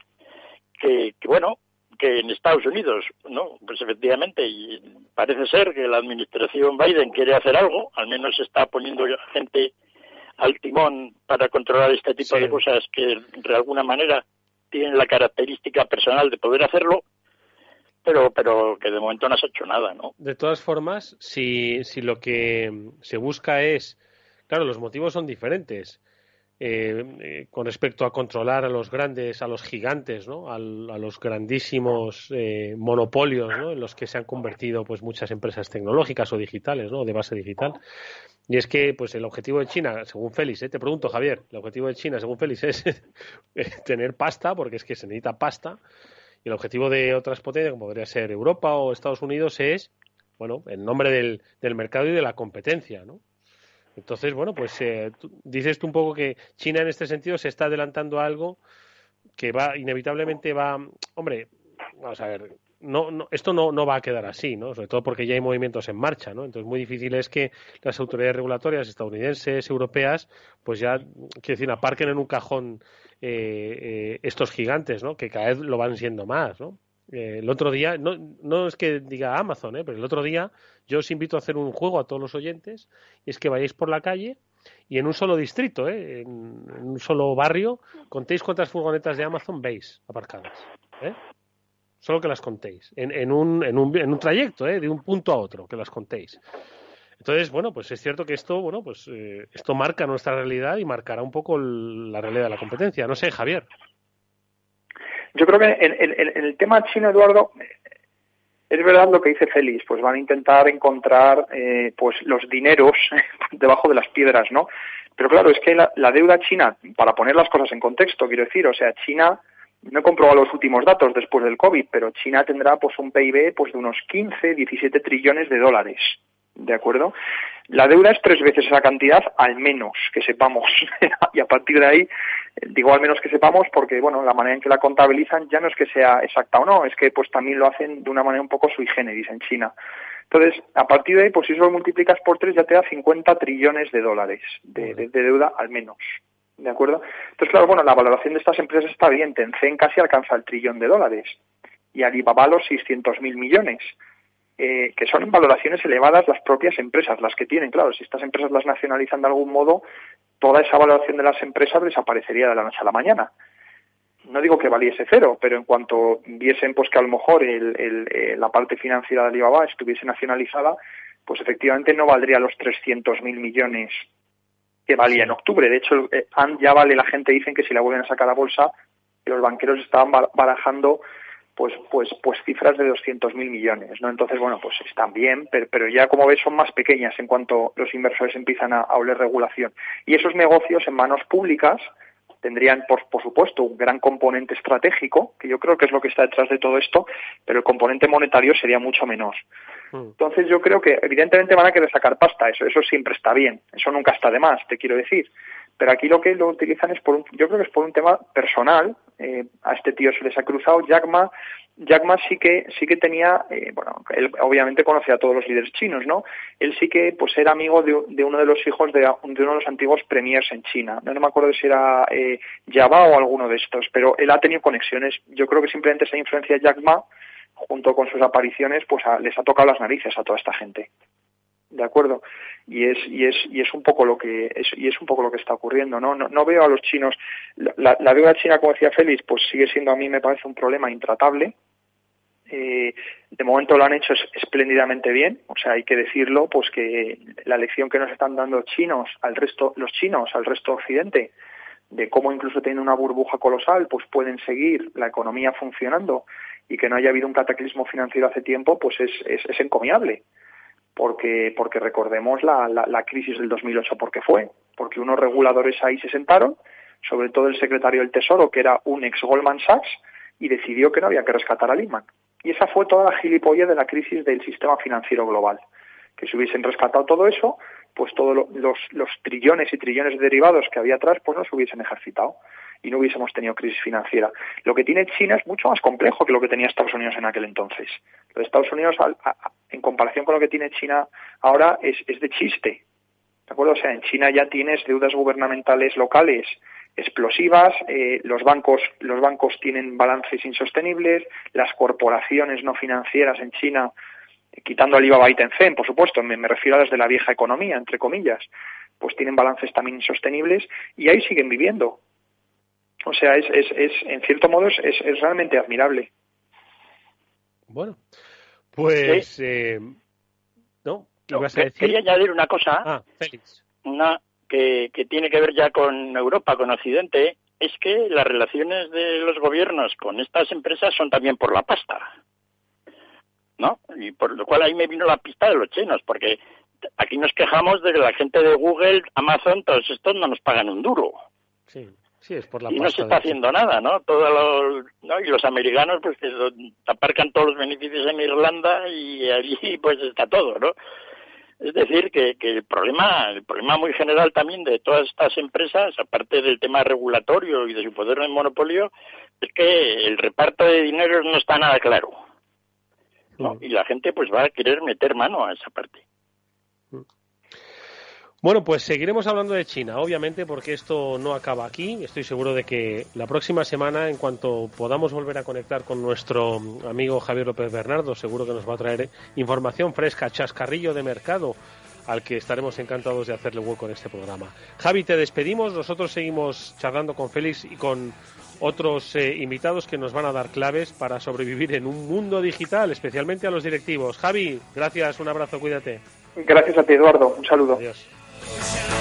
que, que bueno, que en Estados Unidos, ¿no? Pues efectivamente, y parece ser que la administración Biden quiere hacer algo, al menos está poniendo gente al timón para controlar este tipo de cosas que de alguna manera tienen la característica personal de poder hacerlo, pero pero que de momento no se ha hecho nada, ¿no? De todas formas, si, si lo que se busca es, claro, los motivos son diferentes. Eh, eh, con respecto a controlar a los grandes, a los gigantes, ¿no? a, los grandísimos eh, monopolios ¿no? en los que se han convertido pues muchas empresas tecnológicas o digitales, ¿no? de base digital. Y es que pues el objetivo de China, según Félix, te pregunto Javier, el objetivo de China, según Félix, es tener pasta, porque es que se necesita pasta, y el objetivo de otras potencias, como podría ser Europa o Estados Unidos, es, bueno, en nombre del, del mercado y de la competencia, ¿no? Entonces, bueno, pues eh, dices tú un poco que China en este sentido se está adelantando a algo que va, inevitablemente va, hombre, vamos a ver, no, no, esto no, no va a quedar así, ¿no? Sobre todo porque ya hay movimientos en marcha, ¿no? Entonces, muy difícil es que las autoridades regulatorias estadounidenses, europeas, pues ya, quiero decir, aparquen en un cajón eh, eh, estos gigantes, ¿no? Que cada vez lo van siendo más, ¿no? Eh, el otro día, no, no es que diga Amazon, ¿eh? pero el otro día yo os invito a hacer un juego a todos los oyentes, y es que vayáis por la calle y en un solo distrito, ¿eh? en, un solo barrio, contéis cuántas furgonetas de Amazon veis aparcadas. ¿eh? Solo que las contéis. En, en, un, en, un, un trayecto, ¿eh? de un punto a otro, que las contéis. Entonces, bueno, pues es cierto que esto, bueno, pues esto marca nuestra realidad y marcará un poco la realidad de la competencia. No sé, Javier. Yo creo que en, el tema chino, Eduardo, es verdad lo que dice Félix, pues van a intentar encontrar eh, pues los dineros debajo de las piedras, ¿no? Pero claro, es que la, deuda china, para poner las cosas en contexto, quiero decir, o sea, China no he comprobado los últimos datos después del COVID, pero China tendrá pues un PIB pues de unos 15, 17 trillones de dólares. ¿De acuerdo? La deuda es tres veces esa cantidad, al menos que sepamos. y a partir de ahí, digo al menos que sepamos porque, bueno, la manera en que la contabilizan ya no es que sea exacta o no, es que pues también lo hacen de una manera un poco sui generis en China. Entonces, a partir de ahí, pues si eso lo multiplicas por tres ya te da 50 trillones de dólares de, de deuda al menos. ¿De acuerdo? Entonces, claro, bueno, la valoración de estas empresas está bien. Tencent casi alcanza el trillón de dólares y Alibaba los 600.000 millones. Eh, que son valoraciones elevadas las propias empresas, las que tienen. Claro, si estas empresas las nacionalizan de algún modo, toda esa valoración de las empresas desaparecería de la noche a la mañana. No digo que valiese cero, pero en cuanto viesen pues que a lo mejor el, el, eh, la parte financiera de Alibaba estuviese nacionalizada, pues efectivamente no valdría los 300.000 millones que valía en octubre. De hecho, eh, ya vale, la gente dicen que si la vuelven a sacar a bolsa, los banqueros estaban barajando pues pues pues cifras de 200.000 millones, ¿no? Entonces, bueno, pues están bien, pero, pero, ya como ves son más pequeñas en cuanto los inversores empiezan a, a oler regulación. Y esos negocios en manos públicas tendrían, por, por supuesto, un gran componente estratégico, que yo creo que es lo que está detrás de todo esto, pero el componente monetario sería mucho menos. Mm. Entonces yo creo que evidentemente van a querer sacar pasta, eso, eso siempre está bien, eso nunca está de más, te quiero decir. Pero aquí lo que lo utilizan es por un, yo creo que es por un tema personal. Eh, a este tío se les ha cruzado. Jack Ma, Jack Ma sí que sí que tenía, eh, bueno, él obviamente conocía a todos los líderes chinos, ¿no? Él sí que pues era amigo de, de uno de los hijos de, uno de los antiguos premiers en China. No, me acuerdo si era eh, Java o alguno de estos, pero él ha tenido conexiones. Yo creo que simplemente esa influencia de Jack Ma junto con sus apariciones, pues les ha tocado las narices a toda esta gente de acuerdo y es y es y es un poco lo que es, y es un poco lo que está ocurriendo no no, no veo a los chinos la, deuda china como decía Félix pues sigue siendo a mí me parece un problema intratable. Eh, de momento lo han hecho espléndidamente bien o sea hay que decirlo pues que la lección que nos están dando chinos al resto los chinos al resto occidente de cómo incluso tienen una burbuja colosal pues pueden seguir la economía funcionando y que no haya habido un cataclismo financiero hace tiempo pues es, es, es encomiable porque, porque recordemos la, la, la crisis del 2008 porque fue, porque unos reguladores ahí se sentaron, sobre todo el secretario del Tesoro, que era un ex Goldman Sachs, y decidió que no había que rescatar a Lehman. Y esa fue toda la gilipollez de la crisis del sistema financiero global. Que si hubiesen rescatado todo eso, pues todos los, los trillones y trillones de derivados que había atrás, pues no se hubiesen ejercitado y no hubiésemos tenido crisis financiera. Lo que tiene China es mucho más complejo que lo que tenía Estados Unidos en aquel entonces. Lo de Estados Unidos, en comparación con lo que tiene China ahora, es, de chiste. ¿De acuerdo? O sea, en China ya tienes deudas gubernamentales locales explosivas, eh, los bancos los bancos tienen balances insostenibles, las corporaciones no financieras en China quitando Alibaba y Tencent, por supuesto, me, refiero a desde la vieja economía, entre comillas, pues tienen balances también insostenibles y ahí siguen viviendo. O sea, es, es, es en cierto modo, es, es realmente admirable. Bueno, pues... Eh, no, no a decir? Quería añadir una cosa. Ah, Félix. Una que, que tiene que ver ya con Europa, con Occidente, es que las relaciones de los gobiernos con estas empresas son también por la pasta. ¿No? Y por lo cual ahí me vino la pista de los chinos, porque aquí nos quejamos de que la gente de Google, Amazon, todos estos no nos pagan un duro. Sí por la y no se está haciendo nada, ¿no? Todo ¿no? Y los americanos, pues, que aparcan todos los beneficios en Irlanda y allí, pues, está todo, ¿no? Es decir, que, que el problema, el problema muy general también de todas estas empresas, aparte del tema regulatorio y de su poder de monopolio, es que el reparto de dinero no está nada claro. ¿no? Y la gente, pues, va a querer meter mano a esa parte. Bueno, pues seguiremos hablando de China, obviamente, porque esto no acaba aquí. Estoy seguro de que la próxima semana, en cuanto podamos volver a conectar con nuestro amigo Javier López Bernardo, seguro que nos va a traer información fresca, chascarrillo de mercado, al que estaremos encantados de hacerle hueco en este programa. Javi, te despedimos. Nosotros seguimos charlando con Félix y con otros eh, invitados que nos van a dar claves para sobrevivir en un mundo digital, especialmente a los directivos. Javi, gracias, un abrazo, cuídate. Gracias a ti, Eduardo. Un saludo. Adiós. Ocean.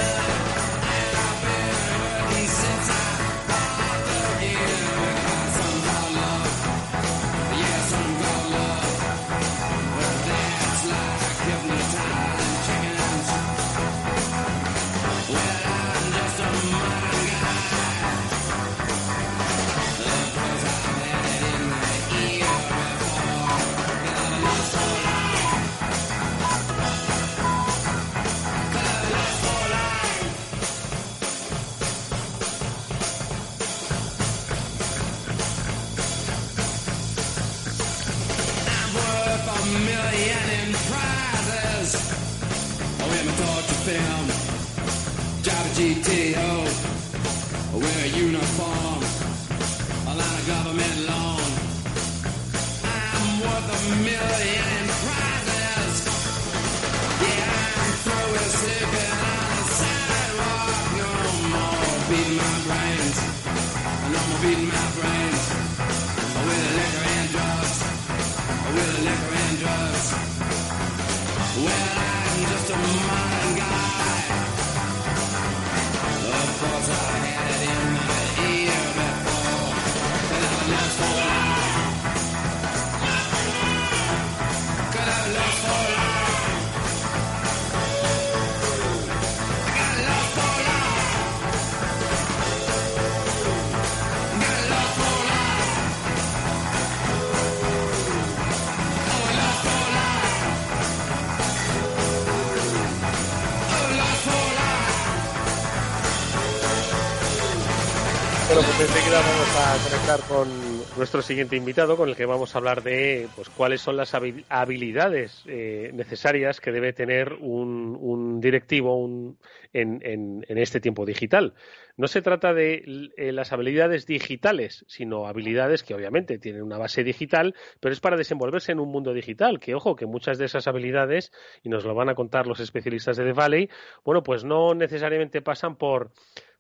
Con nuestro siguiente invitado, con el que vamos a hablar de pues cuáles son las habi- habilidades eh, necesarias que debe tener un, un directivo un- en, en- en este tiempo digital. No se trata de eh, las habilidades digitales, sino habilidades que obviamente tienen una base digital, pero es para desenvolverse en un mundo digital. Que ojo, que muchas de esas habilidades, y nos lo van a contar los especialistas de The Valley, bueno, pues no necesariamente pasan por,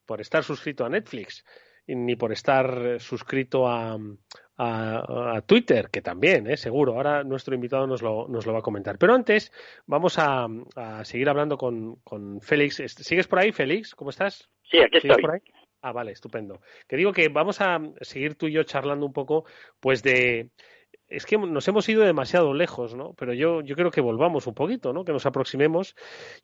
por estar suscrito a Netflix ni por estar eh, suscrito a, a- a Twitter, que también, eh, seguro. Ahora nuestro invitado nos lo, nos lo va a comentar. Pero antes vamos a, a seguir hablando con, con Félix. ¿Sigues por ahí, Félix? ¿Cómo estás? Sí, aquí ¿Sigues estoy. por ahí? Ah, vale, estupendo. Que digo que vamos a seguir tú y yo charlando un poco, pues de... Es que nos hemos ido demasiado lejos, ¿no? Pero yo, yo creo que volvamos un poquito, ¿no? Que nos aproximemos.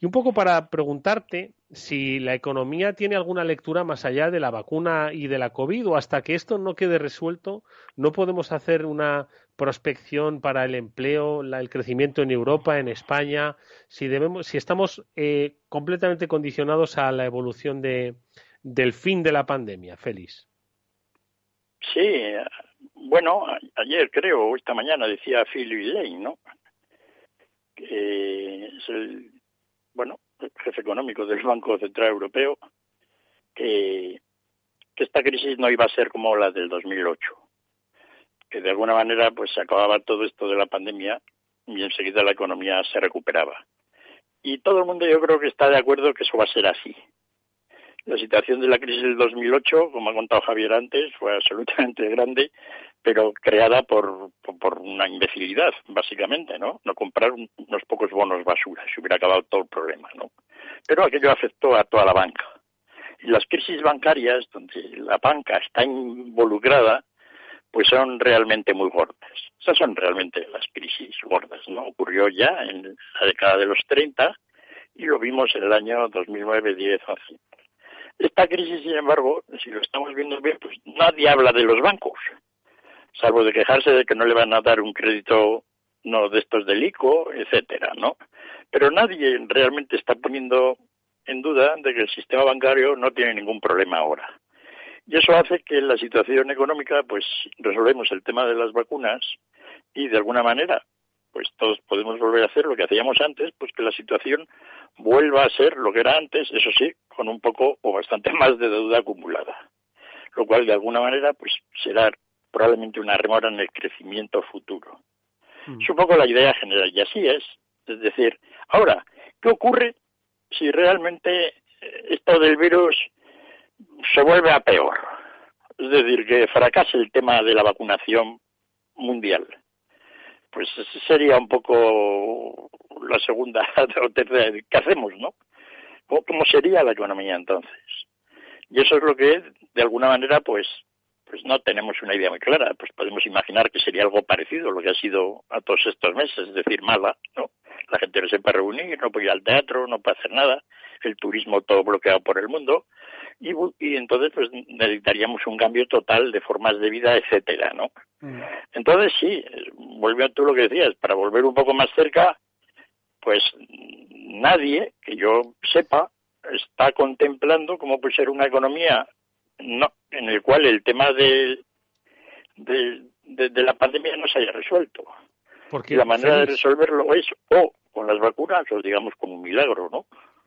Y un poco para preguntarte si la economía tiene alguna lectura más allá de la vacuna y de la COVID o hasta que esto no quede resuelto, no podemos hacer una prospección para el empleo, la- el crecimiento en Europa, en España, si debemos, si estamos eh, completamente condicionados a la evolución de, del fin de la pandemia, Félix. Sí, bueno, ayer creo, esta mañana decía Philip Lane, ¿no? Que es el, bueno, el jefe económico del Banco Central Europeo, que, que esta crisis no iba a ser como la del 2008, que de alguna manera pues se acababa todo esto de la pandemia y enseguida la economía se recuperaba. Y todo el mundo yo creo que está de acuerdo que eso va a ser así. La situación de la crisis del 2008, como ha contado Javier antes, fue absolutamente grande, pero creada por, por, una imbecilidad, básicamente, ¿no? No comprar un- unos pocos bonos basura, se hubiera acabado todo el problema, ¿no? Pero aquello afectó a toda la banca. Y las crisis bancarias, donde la banca está involucrada, pues son realmente muy gordas. Esas son realmente las crisis gordas, ¿no? Ocurrió ya en la década de los 30 y lo vimos en el año 2009, 10, 11. Esta crisis, sin embargo, si lo estamos viendo bien, pues nadie habla de los bancos, salvo de quejarse de que no le van a dar un crédito no de estos del ICO, etcétera, ¿no? Pero nadie realmente está poniendo en duda de que el sistema bancario no tiene ningún problema ahora. Y eso hace que la situación económica, pues resolvemos el tema de las vacunas y de alguna manera, pues todos podemos volver a hacer lo que hacíamos antes, pues que la situación vuelva a ser lo que era antes, eso sí, con un poco o bastante más de deuda acumulada. Lo cual de alguna manera, pues será probablemente una remora en el crecimiento futuro. Es un poco la idea general y así es. Es decir, ahora, ¿qué ocurre si realmente eh, esto del virus se vuelve a peor? Es decir, que fracase el tema de la vacunación mundial. Pues ese sería un poco la segunda o tercera. ¿Qué hacemos, no? ¿Cómo, cómo sería la economía entonces? Y eso es lo que, de alguna manera, pues pues no tenemos una idea muy clara. Pues podemos imaginar que sería algo parecido a lo que ha sido a todos estos meses, es decir, mala, ¿no? La gente no se puede reunir, no puede ir al teatro, no puede hacer nada, el turismo todo bloqueado por el mundo, y, entonces pues necesitaríamos un cambio total de formas de vida, etcétera, ¿no? Entonces sí, volviendo a tú lo que decías, para volver un poco más cerca, pues nadie que yo sepa está contemplando cómo puede ser una economía no en el cual el tema de, de, de- de la pandemia no se haya resuelto. Porque, la manera de resolverlo es o con las vacunas o digamos con un milagro, ¿no?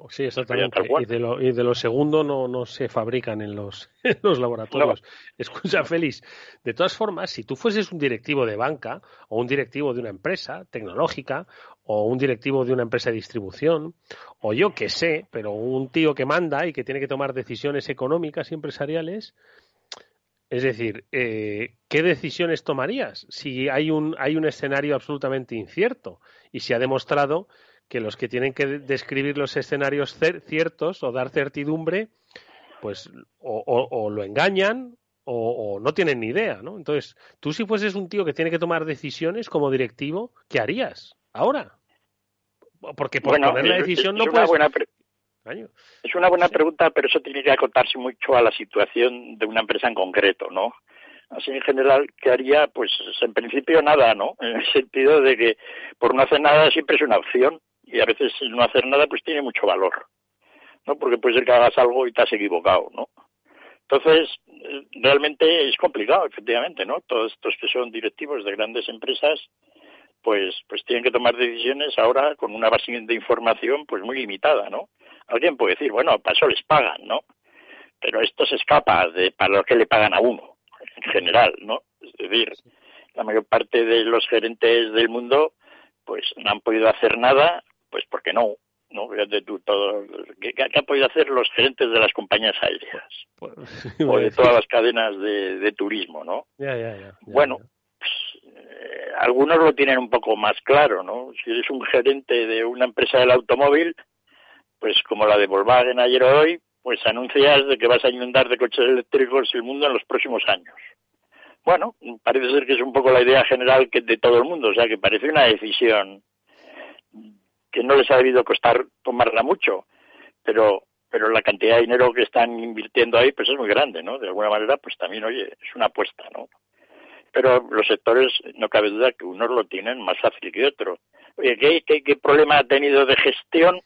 Sí, exactamente. Y de, lo, y de lo segundo no, no se fabrican en los, en los laboratorios. Escucha, Félix, de todas formas, si tú fueses un directivo de banca o un directivo de una empresa tecnológica o un directivo de una empresa de distribución o yo que sé, pero un tío que manda y que tiene que tomar decisiones económicas y empresariales, es decir, eh, ¿qué decisiones tomarías si hay un, hay un escenario absolutamente incierto y se ha demostrado que los que tienen que describir los escenarios ciertos o dar certidumbre, pues o, lo engañan o, no tienen ni idea, ¿no? Entonces, tú si fueses un tío que tiene que tomar decisiones como directivo, ¿qué harías ahora? Porque por poner la decisión no puedes... Es una buena pregunta, pero eso tiene que acotarse mucho a la situación de una empresa en concreto, ¿no? Así en general, ¿qué haría? Pues en principio nada, ¿no? En el sentido de que por no hacer nada siempre es una opción y a veces no hacer nada pues tiene mucho valor, ¿no? Porque puede ser que hagas algo y te has equivocado, ¿no? Entonces, realmente es complicado, efectivamente, ¿no? Todos estos que son directivos de grandes empresas, pues, pues tienen que tomar decisiones ahora con una base de información pues muy limitada, ¿no? Alguien puede decir, bueno, para eso les pagan, ¿no? Pero esto se escapa de para lo que le pagan a uno, en general, ¿no? Es decir, la mayor parte de los gerentes del mundo pues no han podido hacer nada pues porque no, ¿no? Fíjate tú, todo, ¿qué, han podido hacer los gerentes de las compañías aéreas? Pues, o de todas las cadenas de, turismo, ¿no? bueno, pues, eh, algunos lo tienen un poco más claro, ¿no? Si eres un gerente de una empresa del automóvil, pues como la de Volkswagen ayer o hoy, pues anuncias de que vas a inundar de coches eléctricos el mundo en los próximos años. Bueno, parece ser que es un poco la idea general que de todo el mundo, o sea, que parece una decisión que no les ha debido costar tomarla mucho, pero pero la cantidad de dinero que están invirtiendo ahí pues es muy grande, ¿no? De alguna manera pues también, oye, es una apuesta, ¿no? Pero los sectores, no cabe duda que unos lo tienen más fácil que otros. ¿qué, qué, problema ha tenido de gestión,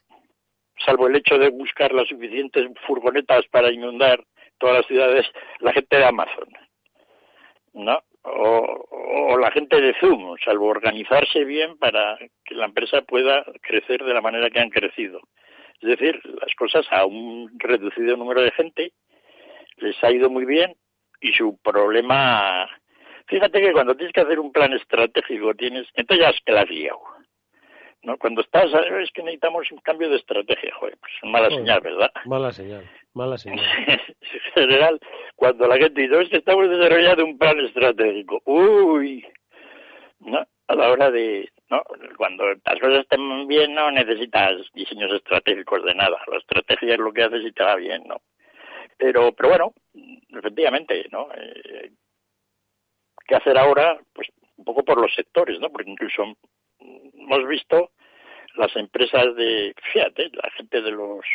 salvo el hecho de buscar las suficientes furgonetas para inundar todas las ciudades, la gente de Amazon? ¿No? O, la gente de Zoom, salvo organizarse bien para que la empresa pueda crecer de la manera que han crecido. Es decir, las cosas a un reducido número de gente les ha ido muy bien y su problema... Fíjate que cuando tienes que hacer un plan estratégico tienes... Entonces ya es que la has ¿no? Cuando estás, es que necesitamos un cambio de estrategia, joder, pues mala señal, ¿verdad? Mala señal, mala señal. en general, cuando la gente dice, es que estamos desarrollando un plan estratégico, uy, ¿no? A la hora de, ¿no? Cuando las cosas estén bien, no necesitas diseños estratégicos de nada, la estrategia es lo que haces y te va bien, ¿no? Pero, pero bueno, efectivamente, ¿no? Eh, ¿Qué hacer ahora? Pues un poco por los sectores, ¿no? Porque incluso hemos visto las empresas de, fíjate, la gente de los,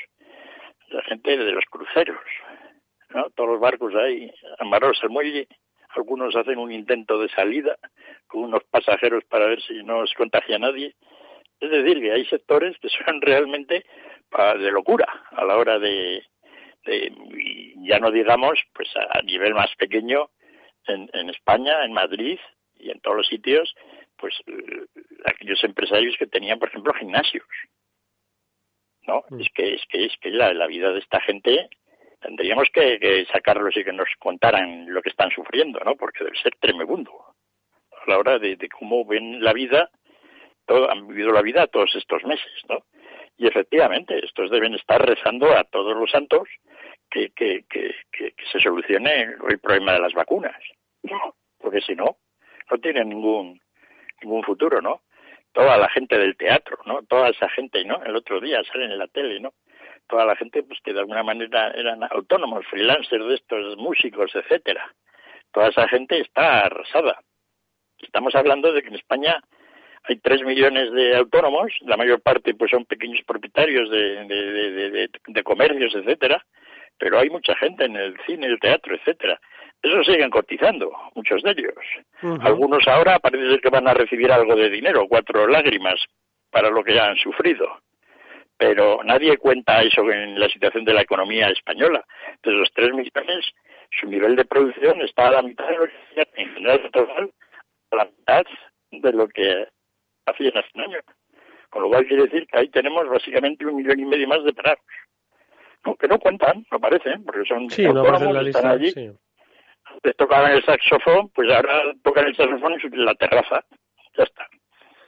gente de los cruceros, ¿no? Todos los barcos ahí amarrados al muelle, algunos hacen un intento de salida con unos pasajeros para ver si no se contagia a nadie. Es decir, que hay sectores que son realmente de locura a la hora de, de ya no digamos, pues a nivel más pequeño en España, en Madrid y en todos los sitios, pues eh, aquellos empresarios que tenían, por ejemplo, gimnasios. ¿No? Mm. Es que es que es que la, la vida de esta gente tendríamos que, sacarlos y que nos contaran lo que están sufriendo, ¿no? Porque debe ser tremendo a la hora de, cómo ven la vida, todo, han vivido la vida todos estos meses, ¿no? Y efectivamente, estos deben estar rezando a todos los santos que, que, que, que se solucione el problema de las vacunas, porque si no, no tiene ningún ningún futuro, ¿no? Toda la gente del teatro, ¿no? Toda esa gente, ¿no? El otro día salen en la tele, ¿no? Toda la gente, pues que de alguna manera eran autónomos, freelancers de estos músicos, etcétera. Toda esa gente está arrasada. Estamos hablando de que en España hay tres millones de autónomos, la mayor parte pues son pequeños propietarios de, de, de, de comercios, etcétera, pero hay mucha gente en el cine, el teatro, etcétera. Eso siguen cotizando, muchos de ellos. Algunos ahora parece ser que van a recibir algo de dinero, cuatro lágrimas, para lo que ya han sufrido. Pero nadie cuenta eso en la situación de la economía española. Entonces, los tres millones, su nivel de producción está a la mitad de lo que en general total, a la mitad de lo que hacían hace un año. Con lo cual quiere decir que ahí tenemos básicamente un millón y medio más de parados. No, que no cuentan, no parece, ¿eh? porque son Sí, no autónomos, la están allí, sí. Les tocaban el saxofón, pues ahora tocan el saxofón en la terraza. Ya está.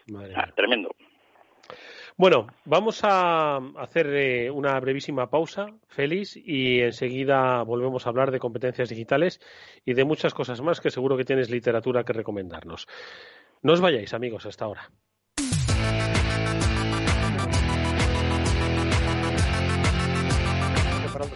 Madre Ah, tremendo. Bueno, vamos a hacer eh, una brevísima pausa, Félix, y enseguida volvemos a hablar de competencias digitales y de muchas cosas más que seguro que tienes literatura que recomendarnos. No os vayáis, amigos, hasta ahora.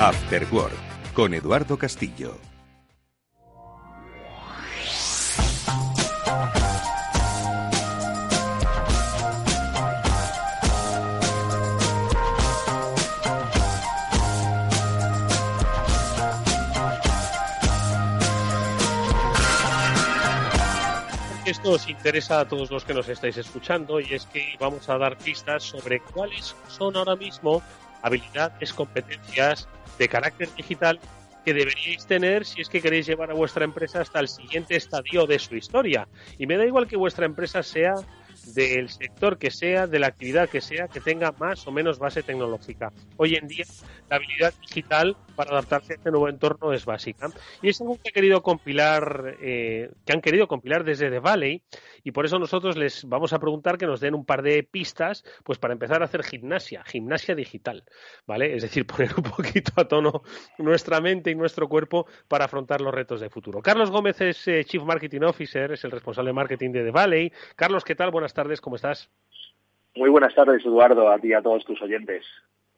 After Work con Eduardo Castillo. Esto os interesa a todos los que nos estáis escuchando y es que vamos a dar pistas sobre cuáles son ahora mismo habilidades, competencias de carácter digital que deberíais tener si es que queréis llevar a vuestra empresa hasta el siguiente estadio de su historia. Y me da igual que vuestra empresa sea del sector que sea, de la actividad que sea, que tenga más o menos base tecnológica. Hoy en día la habilidad digital para adaptarse a este nuevo entorno es básica. Y es algo que ha querido compilar, eh, que han querido compilar desde The Valley, y por eso nosotros les vamos a preguntar que nos den un par de pistas, pues para empezar a hacer gimnasia, gimnasia digital, ¿vale? Es decir, poner un poquito a tono nuestra mente y nuestro cuerpo para afrontar los retos de futuro. Carlos Gómez es eh, Chief Marketing Officer, es el responsable de marketing de The Valley. Carlos, ¿qué tal? Buenas tardes, ¿cómo estás? Muy buenas tardes, Eduardo, a ti y a todos tus oyentes.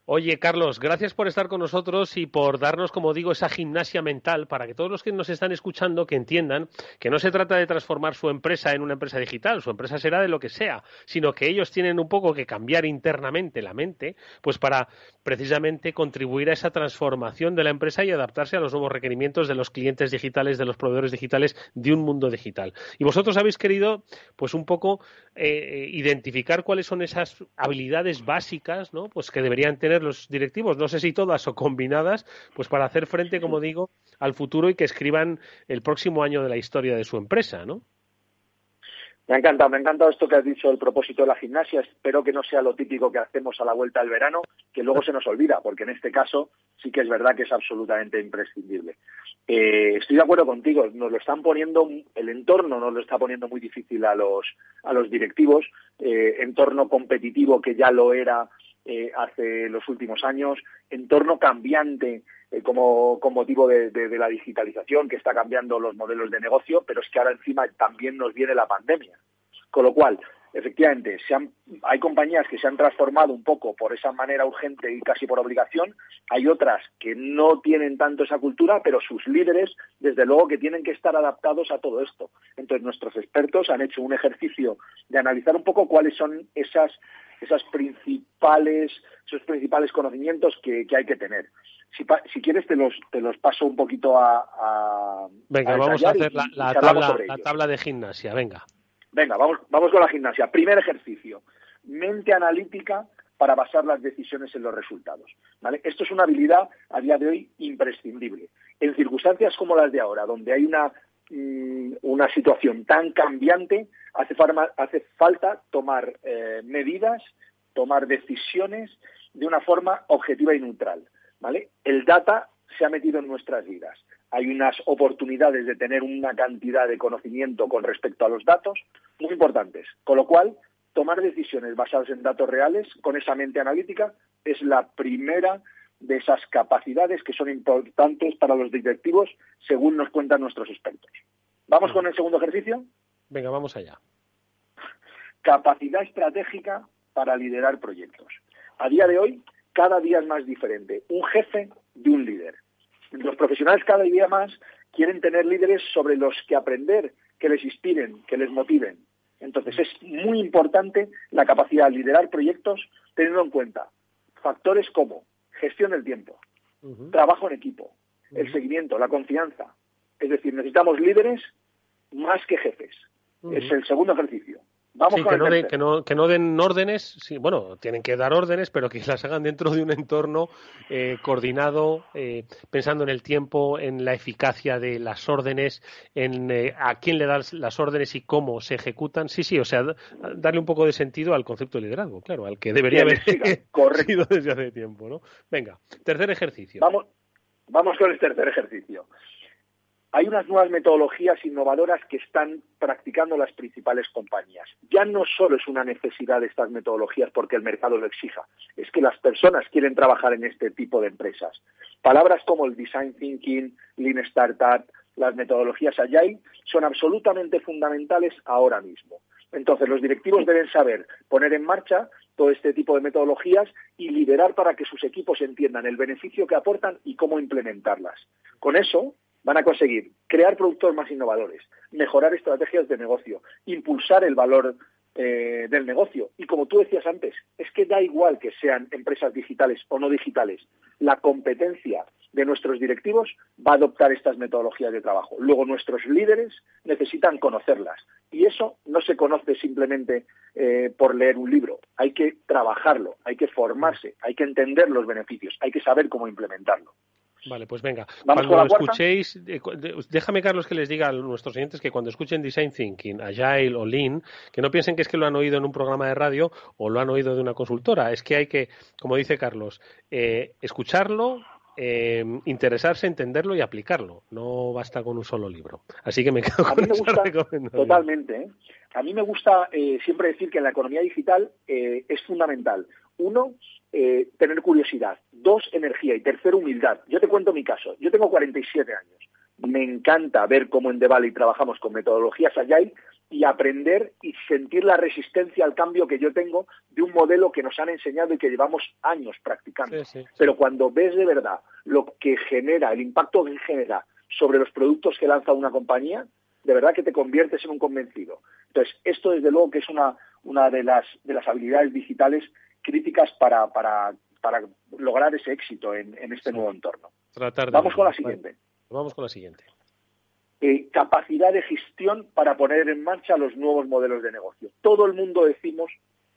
Oye, Carlos, gracias por estar con nosotros y por darnos, como digo, esa gimnasia mental para que todos los que nos están escuchando que entiendan que no se trata de transformar su empresa en una empresa digital, su empresa será de lo que sea, sino que ellos tienen un poco que cambiar internamente la mente, pues para precisamente contribuir a esa transformación de la empresa y adaptarse a los nuevos requerimientos de los clientes digitales, de los proveedores digitales de un mundo digital. Y vosotros habéis querido, pues un poco eh, identificar cuáles son esas habilidades básicas, ¿no? Pues que deberían tener los directivos, no sé si todas o combinadas, pues para hacer frente, como digo, al futuro y que escriban el próximo año de la historia de su empresa, ¿no? Me ha encantado, me ha encantado esto que has dicho, el propósito de la gimnasia. Espero que no sea lo típico que hacemos a la vuelta del verano, que luego se nos olvida, porque en este caso sí que es verdad que es absolutamente imprescindible. Eh, estoy de acuerdo contigo, nos lo están poniendo, el entorno nos lo está poniendo muy difícil a los, a los directivos, eh, entorno competitivo que ya lo era eh, hace los últimos años, entorno cambiante eh, como, con motivo de, de, de, la digitalización que está cambiando los modelos de negocio, pero es que ahora encima también nos viene la pandemia. Con lo cual, efectivamente, se han, hay compañías que se han transformado un poco por esa manera urgente y casi por obligación, hay otras que no tienen tanto esa cultura, pero sus líderes, desde luego, que tienen que estar adaptados a todo esto. Entonces, nuestros expertos han hecho un ejercicio de analizar un poco cuáles son esas esas principales, esos principales conocimientos que, que hay que tener. Si, si, quieres te los, te los paso un poquito a... a venga, a vamos a hacer y, la, la, tabla, la tabla de gimnasia, venga. Venga, vamos, vamos con la gimnasia. Primer ejercicio, mente analítica para basar las decisiones en los resultados. ¿vale? Esto es una habilidad a día de hoy imprescindible. En circunstancias como las de ahora, donde hay una una situación tan cambiante, hace, hace falta tomar eh, medidas, tomar decisiones de una forma objetiva y neutral. ¿vale? El data se ha metido en nuestras vidas. Hay unas oportunidades de tener una cantidad de conocimiento con respecto a los datos muy importantes. Con lo cual, tomar decisiones basadas en datos reales con esa mente analítica es la primera de esas capacidades que son importantes para los directivos, según nos cuentan nuestros expertos. ¿Vamos con el segundo ejercicio? Venga, vamos allá. Capacidad estratégica para liderar proyectos. A día de hoy, cada día es más diferente. Un jefe de un líder. Los profesionales cada día más quieren tener líderes sobre los que aprender, que les inspiren, que les motiven. Entonces es muy importante la capacidad de liderar proyectos teniendo en cuenta factores como gestión del tiempo, trabajo en equipo, el seguimiento, la confianza. Es decir, necesitamos líderes más que jefes. Es el segundo ejercicio. Vamos Sí, con que no, den, tercero. que, no, que no den órdenes, sí, bueno, tienen que dar órdenes, pero que las hagan dentro de un entorno eh, coordinado, eh, pensando en el tiempo, en la eficacia de las órdenes, en eh, a quién le das las órdenes y cómo se ejecutan. Sí, sí, o sea, da- darle un poco de sentido al concepto de liderazgo, claro, al que debería haber sido desde hace tiempo, ¿no? Venga, tercer ejercicio. Vamos, vamos con el tercer ejercicio. Hay unas nuevas metodologías innovadoras que están practicando las principales compañías. Ya no solo es una necesidad de estas metodologías porque el mercado lo exija, es que las personas quieren trabajar en este tipo de empresas. Palabras como el design thinking, lean startup, las metodologías agile son absolutamente fundamentales ahora mismo. Entonces, los directivos deben saber poner en marcha todo este tipo de metodologías y liderar para que sus equipos entiendan el beneficio que aportan y cómo implementarlas. Con eso van a conseguir crear productos más innovadores, mejorar estrategias de negocio, impulsar el valor eh, del negocio. Y como tú decías antes, es que da igual que sean empresas digitales o no digitales, la competencia de nuestros directivos va a adoptar estas metodologías de trabajo. Luego nuestros líderes necesitan conocerlas. Y eso no se conoce simplemente eh, por leer un libro. Hay que trabajarlo, hay que formarse, hay que entender los beneficios, hay que saber cómo implementarlo. Vale, pues venga. ¿Vamos cuando escuchéis, eh, déjame, Carlos, que les diga a nuestros oyentes que cuando escuchen Design Thinking, Agile o Lean, que no piensen que es que lo han oído en un programa de radio o lo han oído de una consultora. Es que hay que, como dice Carlos, eh, escucharlo, eh, interesarse, entenderlo y aplicarlo. No basta con un solo libro. Así que me quedo A con mí me esa gusta recomendación. totalmente. ¿eh? A mí me gusta eh, siempre decir que en la economía digital eh, es fundamental. Uno, eh, tener curiosidad. Dos, energía. Y tercero, humildad. Yo te cuento mi caso. Yo tengo 47 años. Me encanta ver cómo en The Valley trabajamos con metodologías Agile y aprender y sentir la resistencia al cambio que yo tengo de un modelo que nos han enseñado y que llevamos años practicando. Sí, sí. Pero cuando ves de verdad lo que genera, el impacto que genera sobre los productos que lanza una compañía, de verdad que te conviertes en un convencido. Entonces, esto desde luego que es una, una de, las, de las habilidades digitales críticas para, para, para lograr ese éxito en, en este nuevo entorno. Tratar de Vamos con la Vale, siguiente. Vamos con la siguiente. Eh, capacidad de gestión para poner en marcha los nuevos modelos de negocio. Todo el mundo decimos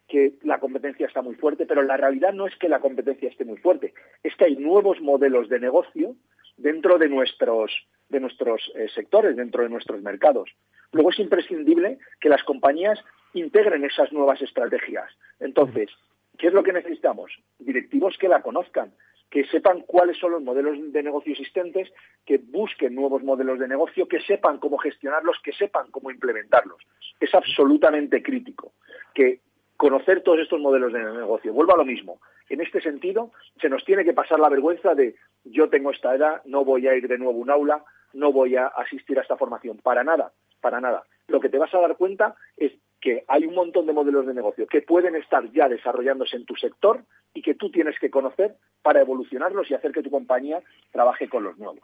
que la competencia está muy fuerte, pero la realidad no es que la competencia esté muy fuerte, es que hay nuevos modelos de negocio dentro de nuestros, de nuestros eh, sectores, dentro de nuestros mercados. Luego es imprescindible que las compañías integren esas nuevas estrategias. Entonces, ¿qué es lo que necesitamos? Directivos que la conozcan, que sepan cuáles son los modelos de negocio existentes, que busquen nuevos modelos de negocio, que sepan cómo gestionarlos, que sepan cómo implementarlos. Es absolutamente crítico que conocer todos estos modelos de negocio. Vuelvo a lo mismo. En este sentido, se nos tiene que pasar la vergüenza de yo tengo esta edad, no voy a ir de nuevo a un aula, no voy a asistir a esta formación. Para nada, para nada. Lo que te vas a dar cuenta es que hay un montón de modelos de negocio que pueden estar ya desarrollándose en tu sector y que tú tienes que conocer para evolucionarlos y hacer que tu compañía trabaje con los nuevos.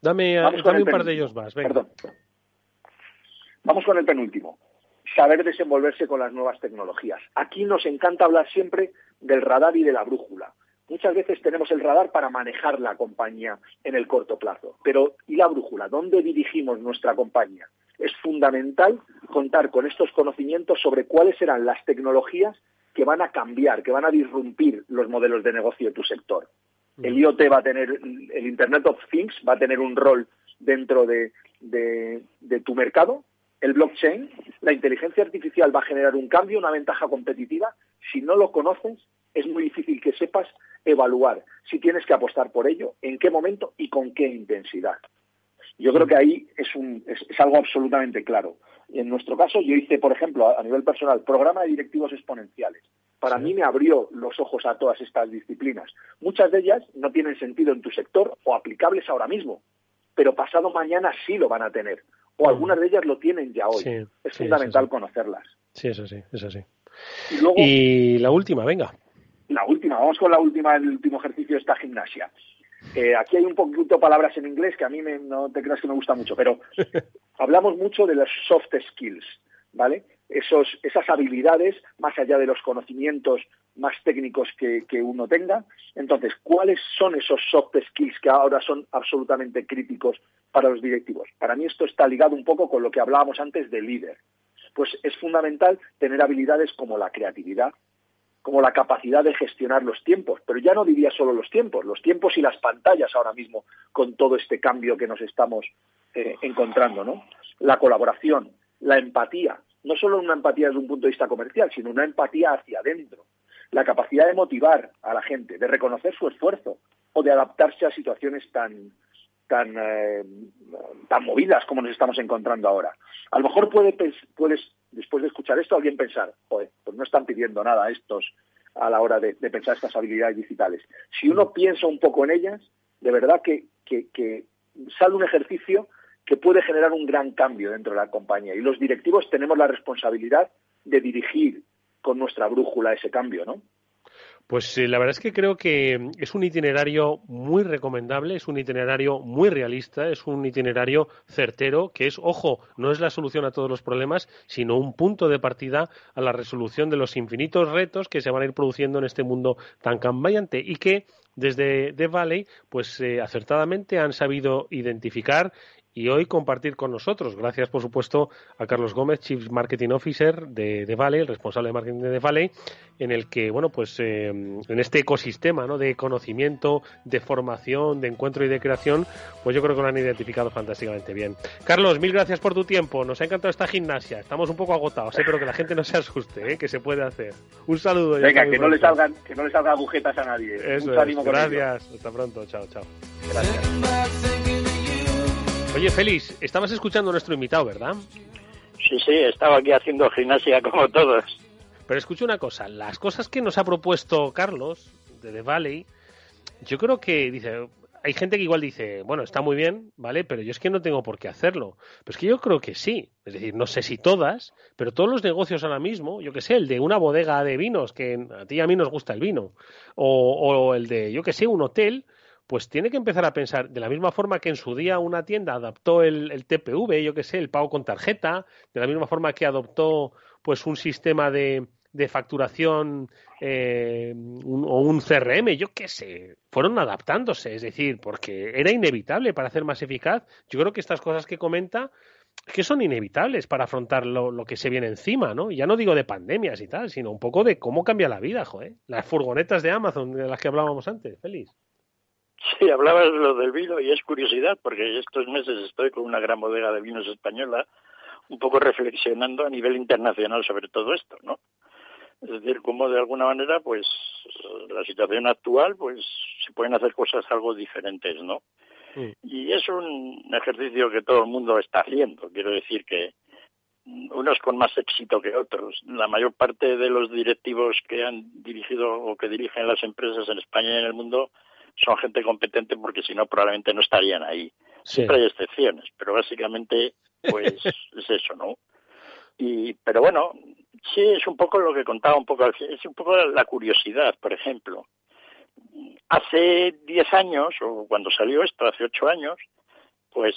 Dame, Vamos con dame el un par de ellos más. Venga. Perdón. Vamos con el penúltimo. Saber desenvolverse con las nuevas tecnologías. Aquí nos encanta hablar siempre del radar y de la brújula. Muchas veces tenemos el radar para manejar la compañía en el corto plazo. Pero ¿y la brújula? ¿Dónde dirigimos nuestra compañía? Es fundamental contar con estos conocimientos sobre cuáles serán las tecnologías que van a cambiar, que van a disrumpir los modelos de negocio de tu sector. El IoT va a tener, el Internet of Things va a tener un rol dentro de, de- de tu mercado. El blockchain, la inteligencia artificial va a generar un cambio, una ventaja competitiva. Si no lo conoces, es muy difícil que sepas evaluar si tienes que apostar por ello, en qué momento y con qué intensidad. Yo creo que ahí es, un, es, es algo absolutamente claro. En nuestro caso, yo hice, por ejemplo, a, a nivel personal, programa de directivos exponenciales. Para mí me abrió los ojos a todas estas disciplinas. Muchas de ellas no tienen sentido en tu sector o aplicables ahora mismo, pero pasado mañana sí lo van a tener. O algunas de ellas lo tienen ya hoy. Sí, es sí, fundamental sí, sí. conocerlas. Sí, eso sí, eso sí. Y luego, Y la última, venga. la última, vamos con la última, el último ejercicio de esta gimnasia. Eh, aquí hay un poquito palabras en inglés que a mí me, no te creas que me gusta mucho, pero hablamos mucho de los soft skills, ¿vale? Esos, esas habilidades, más allá de los conocimientos más técnicos que, que uno tenga. Entonces, ¿cuáles son esos soft skills que ahora son absolutamente críticos para los directivos? Para mí esto está ligado un poco con lo que hablábamos antes de líder. Pues es fundamental tener habilidades como la creatividad, como la capacidad de gestionar los tiempos, pero ya no diría solo los tiempos, los tiempos y las pantallas ahora mismo con todo este cambio que nos estamos eh, encontrando, ¿no? La colaboración, la empatía, no solo una empatía desde un punto de vista comercial, sino una empatía hacia adentro, la capacidad de motivar a la gente, de reconocer su esfuerzo o de adaptarse a situaciones tan tan eh, tan movidas como nos estamos encontrando ahora. A lo mejor puede, puedes después de escuchar esto, alguien pensar, pues no están pidiendo nada estos a la hora de, pensar estas habilidades digitales. Si uno piensa un poco en ellas, de verdad que, sale un ejercicio que puede generar un gran cambio dentro de la compañía. Y los directivos tenemos la responsabilidad de dirigir con nuestra brújula ese cambio, ¿no? Pues eh, la verdad es que creo que es un itinerario muy recomendable, es un itinerario muy realista, es un itinerario certero, que es, ojo, no es la solución a todos los problemas, sino un punto de partida a la resolución de los infinitos retos que se van a ir produciendo en este mundo tan cambiante y que desde The Valley, pues eh, acertadamente han sabido identificar y hoy compartir con nosotros. Gracias, por supuesto, a Carlos Gómez, Chief Marketing Officer de, de Valley, el responsable de marketing de Valley, en el que, bueno, pues eh, en este ecosistema ¿no? de conocimiento, de formación, de encuentro y de creación, pues yo creo que lo han identificado fantásticamente bien. Carlos, mil gracias por tu tiempo. Nos ha encantado esta gimnasia. Estamos un poco agotados, ¿eh? pero que la gente no se asuste, ¿eh? que se puede hacer. Un saludo. Venga, que no, le salgan, que no le salgan agujetas a nadie. Eso Gracias. Hasta pronto. Chao, chao. Gracias. Oye, Félix, estabas escuchando a nuestro invitado, ¿verdad? Sí, sí, estaba aquí haciendo gimnasia como todos. Pero escucha una cosa, las cosas que nos ha propuesto Carlos de The Valley, yo creo que dice, hay gente que igual dice, bueno, está muy bien, ¿vale? Pero yo es que no tengo por qué hacerlo. Pero es que yo creo que sí. Es decir, no sé si todas, pero todos los negocios ahora mismo, yo que sé, el de una bodega de vinos, que a ti y a mí nos gusta el vino, o, o el de, yo que sé, un hotel, pues tiene que empezar a pensar de la misma forma que en su día una tienda adaptó el, TPV, yo qué sé, el pago con tarjeta, de la misma forma que adoptó pues un sistema de, de facturación eh, o un CRM, yo qué sé, fueron adaptándose, es decir, porque era inevitable para hacer más eficaz. Yo creo que estas cosas que comenta que son inevitables para afrontar lo, lo, que se viene encima, ¿no? Ya no digo de pandemias y tal, sino un poco de cómo cambia la vida, joder. Las furgonetas de Amazon de las que hablábamos antes, feliz. Sí, hablabas de lo del vino y es curiosidad porque estos meses estoy con una gran bodega de vinos española un poco reflexionando a nivel internacional sobre todo esto, ¿no? Es decir, cómo de alguna manera, pues, la situación actual, pues, se pueden hacer cosas algo diferentes, ¿no? Y es un ejercicio que todo el mundo está haciendo. Quiero decir que unos con más éxito que otros. La mayor parte de los directivos que han dirigido o que dirigen las empresas en España y en el mundo son gente competente porque si no probablemente no estarían ahí. Siempre hay excepciones, pero básicamente pues es eso, ¿no? Y pero bueno, sí es un poco lo que contaba un poco es un poco la curiosidad, por ejemplo. Hace 10 años o cuando salió esto, hace 8 años, pues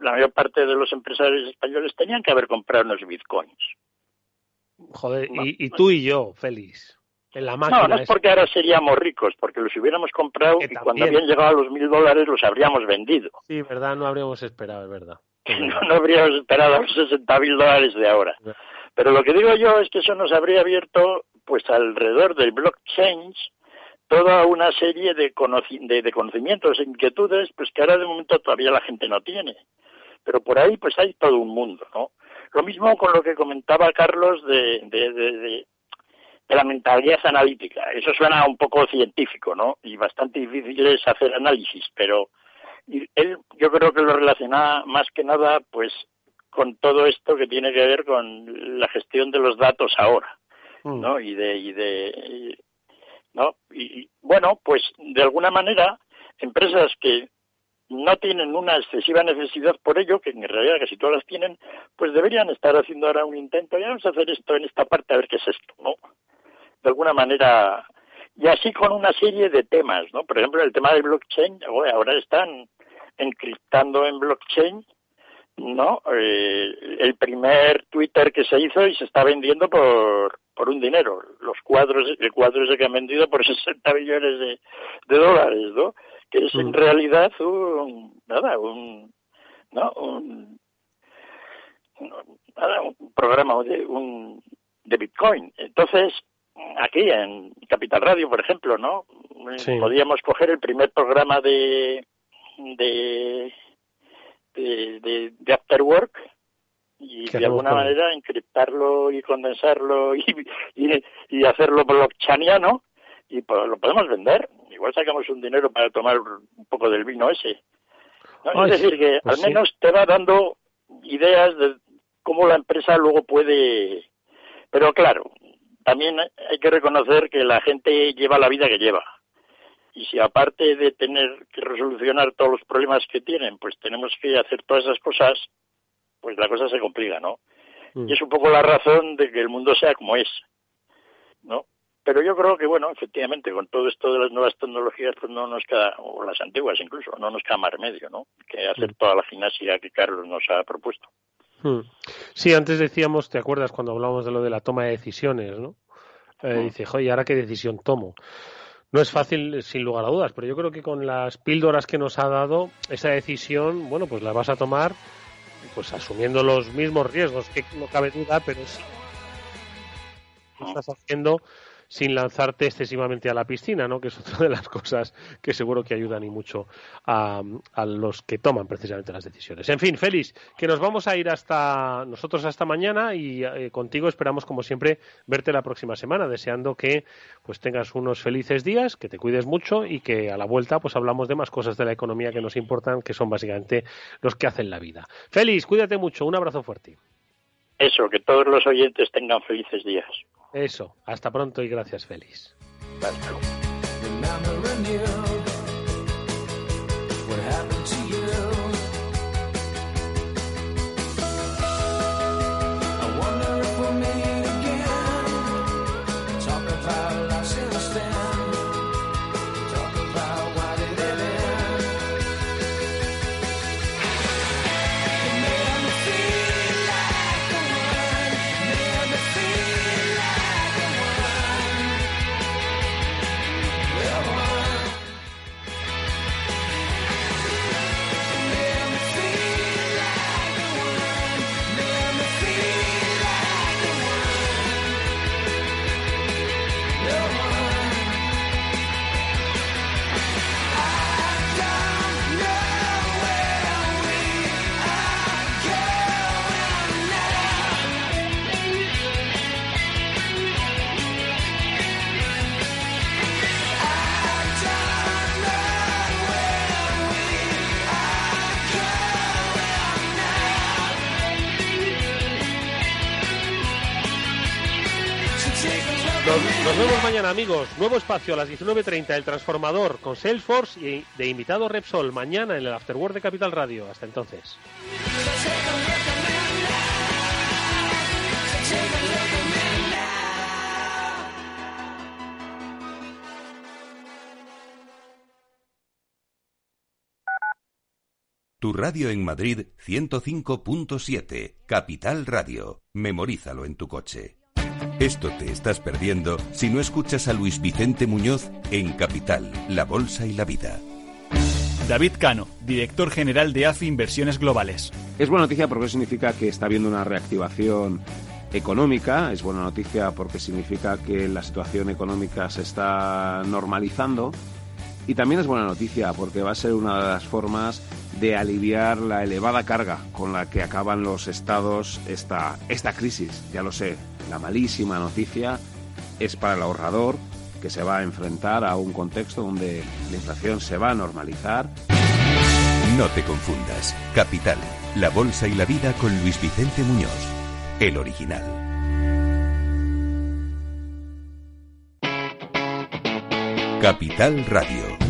la mayor parte de los empresarios españoles tenían que haber comprado unos bitcoins. Joder, y, y tú y yo, Félix no, no es porque ahora seríamos ricos, porque los hubiéramos comprado y cuando habían llegado a los mil dólares los habríamos vendido. Sí, verdad, no habríamos esperado, es verdad. no, habríamos esperado los sesenta mil dólares de ahora. Pero lo que digo yo es que eso nos habría abierto, pues alrededor del blockchain, toda una serie de, de, conocimientos e inquietudes, pues que ahora de momento todavía la gente no tiene. Pero por ahí, pues hay todo un mundo, ¿no? Lo mismo con lo que comentaba Carlos de, de, de la mentalidad analítica. Eso suena un poco científico, ¿no? Y bastante difícil es hacer análisis, pero él yo creo que lo relaciona más que nada pues con todo esto que tiene que ver con la gestión de los datos ahora, mm. ¿no? Y de y de ¿no? Y bueno, pues de alguna manera empresas que no tienen una excesiva necesidad por ello, que en realidad casi todas las tienen, pues deberían estar haciendo ahora un intento, y vamos a hacer esto en esta parte a ver qué es esto, ¿no? De alguna manera Y así con una serie de temas, ¿no? Por ejemplo, el tema del blockchain, ahora están encriptando en blockchain, ¿no? Eh, el primer Twitter que se hizo y se está vendiendo por, por un dinero. Los cuadros, el cuadro ese que han vendido por 60 millones de, de dólares, ¿no? Que es en Mm. realidad un, nada, un, ¿no? Un, nada, un programa de, un, de Bitcoin. Entonces, aquí en Capital Radio, por ejemplo, ¿no? Sí. Podíamos coger el primer programa de de de, de, de After Work y ¿Qué de alguna manera encriptarlo y condensarlo y, y, y hacerlo blockchainiano y pues lo podemos vender. Igual sacamos un dinero para tomar un poco del vino ese. ¿no? Ay, es decir, que pues al sí. menos te va dando ideas de cómo la empresa luego puede... Pero claro, también hay que reconocer que la gente lleva la vida que lleva. Y si aparte de tener que resolucionar todos los problemas que tienen, pues tenemos que hacer todas esas cosas, pues la cosa se complica, ¿no? Mm. Y es un poco la razón de que el mundo sea como es, ¿no? Pero yo creo que, bueno, efectivamente, con todo esto de las nuevas tecnologías, pues no nos queda, o las antiguas incluso, no nos queda más remedio, ¿no? Que hacer toda la gimnasia que Carlos nos ha propuesto. Hmm. Sí, antes decíamos, ¿te acuerdas cuando hablábamos de lo de la toma de decisiones, no? Eh, Mm. dice, oye, ¿ahora qué decisión tomo? No es fácil, eh, sin lugar a dudas, pero yo creo que con las píldoras que nos ha dado, esa decisión, bueno, pues la vas a tomar pues asumiendo los mismos riesgos, que no cabe duda, pero sí lo estás haciendo sin lanzarte excesivamente a la piscina, ¿no? Que es otra de las cosas que seguro que ayudan y mucho a, los que toman precisamente las decisiones. En fin, Félix, que nos vamos a ir hasta nosotros hasta mañana y eh, contigo esperamos como siempre verte la próxima semana, deseando que pues tengas unos felices días, que te cuides mucho y que a la vuelta pues hablamos de más cosas de la economía que nos importan, que son básicamente los que hacen la vida. Félix, cuídate mucho, un abrazo fuerte. Eso, que todos los oyentes tengan felices días. Eso, hasta pronto y gracias, Félix. Hasta amigos. Nuevo espacio a las 19.30, El Transformador, con Salesforce y de invitado Repsol, mañana en el Afterword de Capital Radio. Hasta entonces. Tu radio en Madrid 105.7, Capital Radio. Memorízalo en tu coche. Esto te estás perdiendo si no escuchas a Luis Vicente Muñoz en Capital, La Bolsa y la Vida. David Cano, director general de AFI Inversiones Globales. Es buena noticia porque significa que está habiendo una reactivación económica, es buena noticia porque significa que la situación económica se está normalizando y también es buena noticia porque va a ser una de las formas de aliviar la elevada carga con la que acaban los estados esta, esta crisis. Ya lo sé, la malísima noticia es para el ahorrador que se va a enfrentar a un contexto donde la inflación se va a normalizar No te confundas. Capital, La Bolsa y la Vida con Luis Vicente Muñoz, el original. Capital Radio.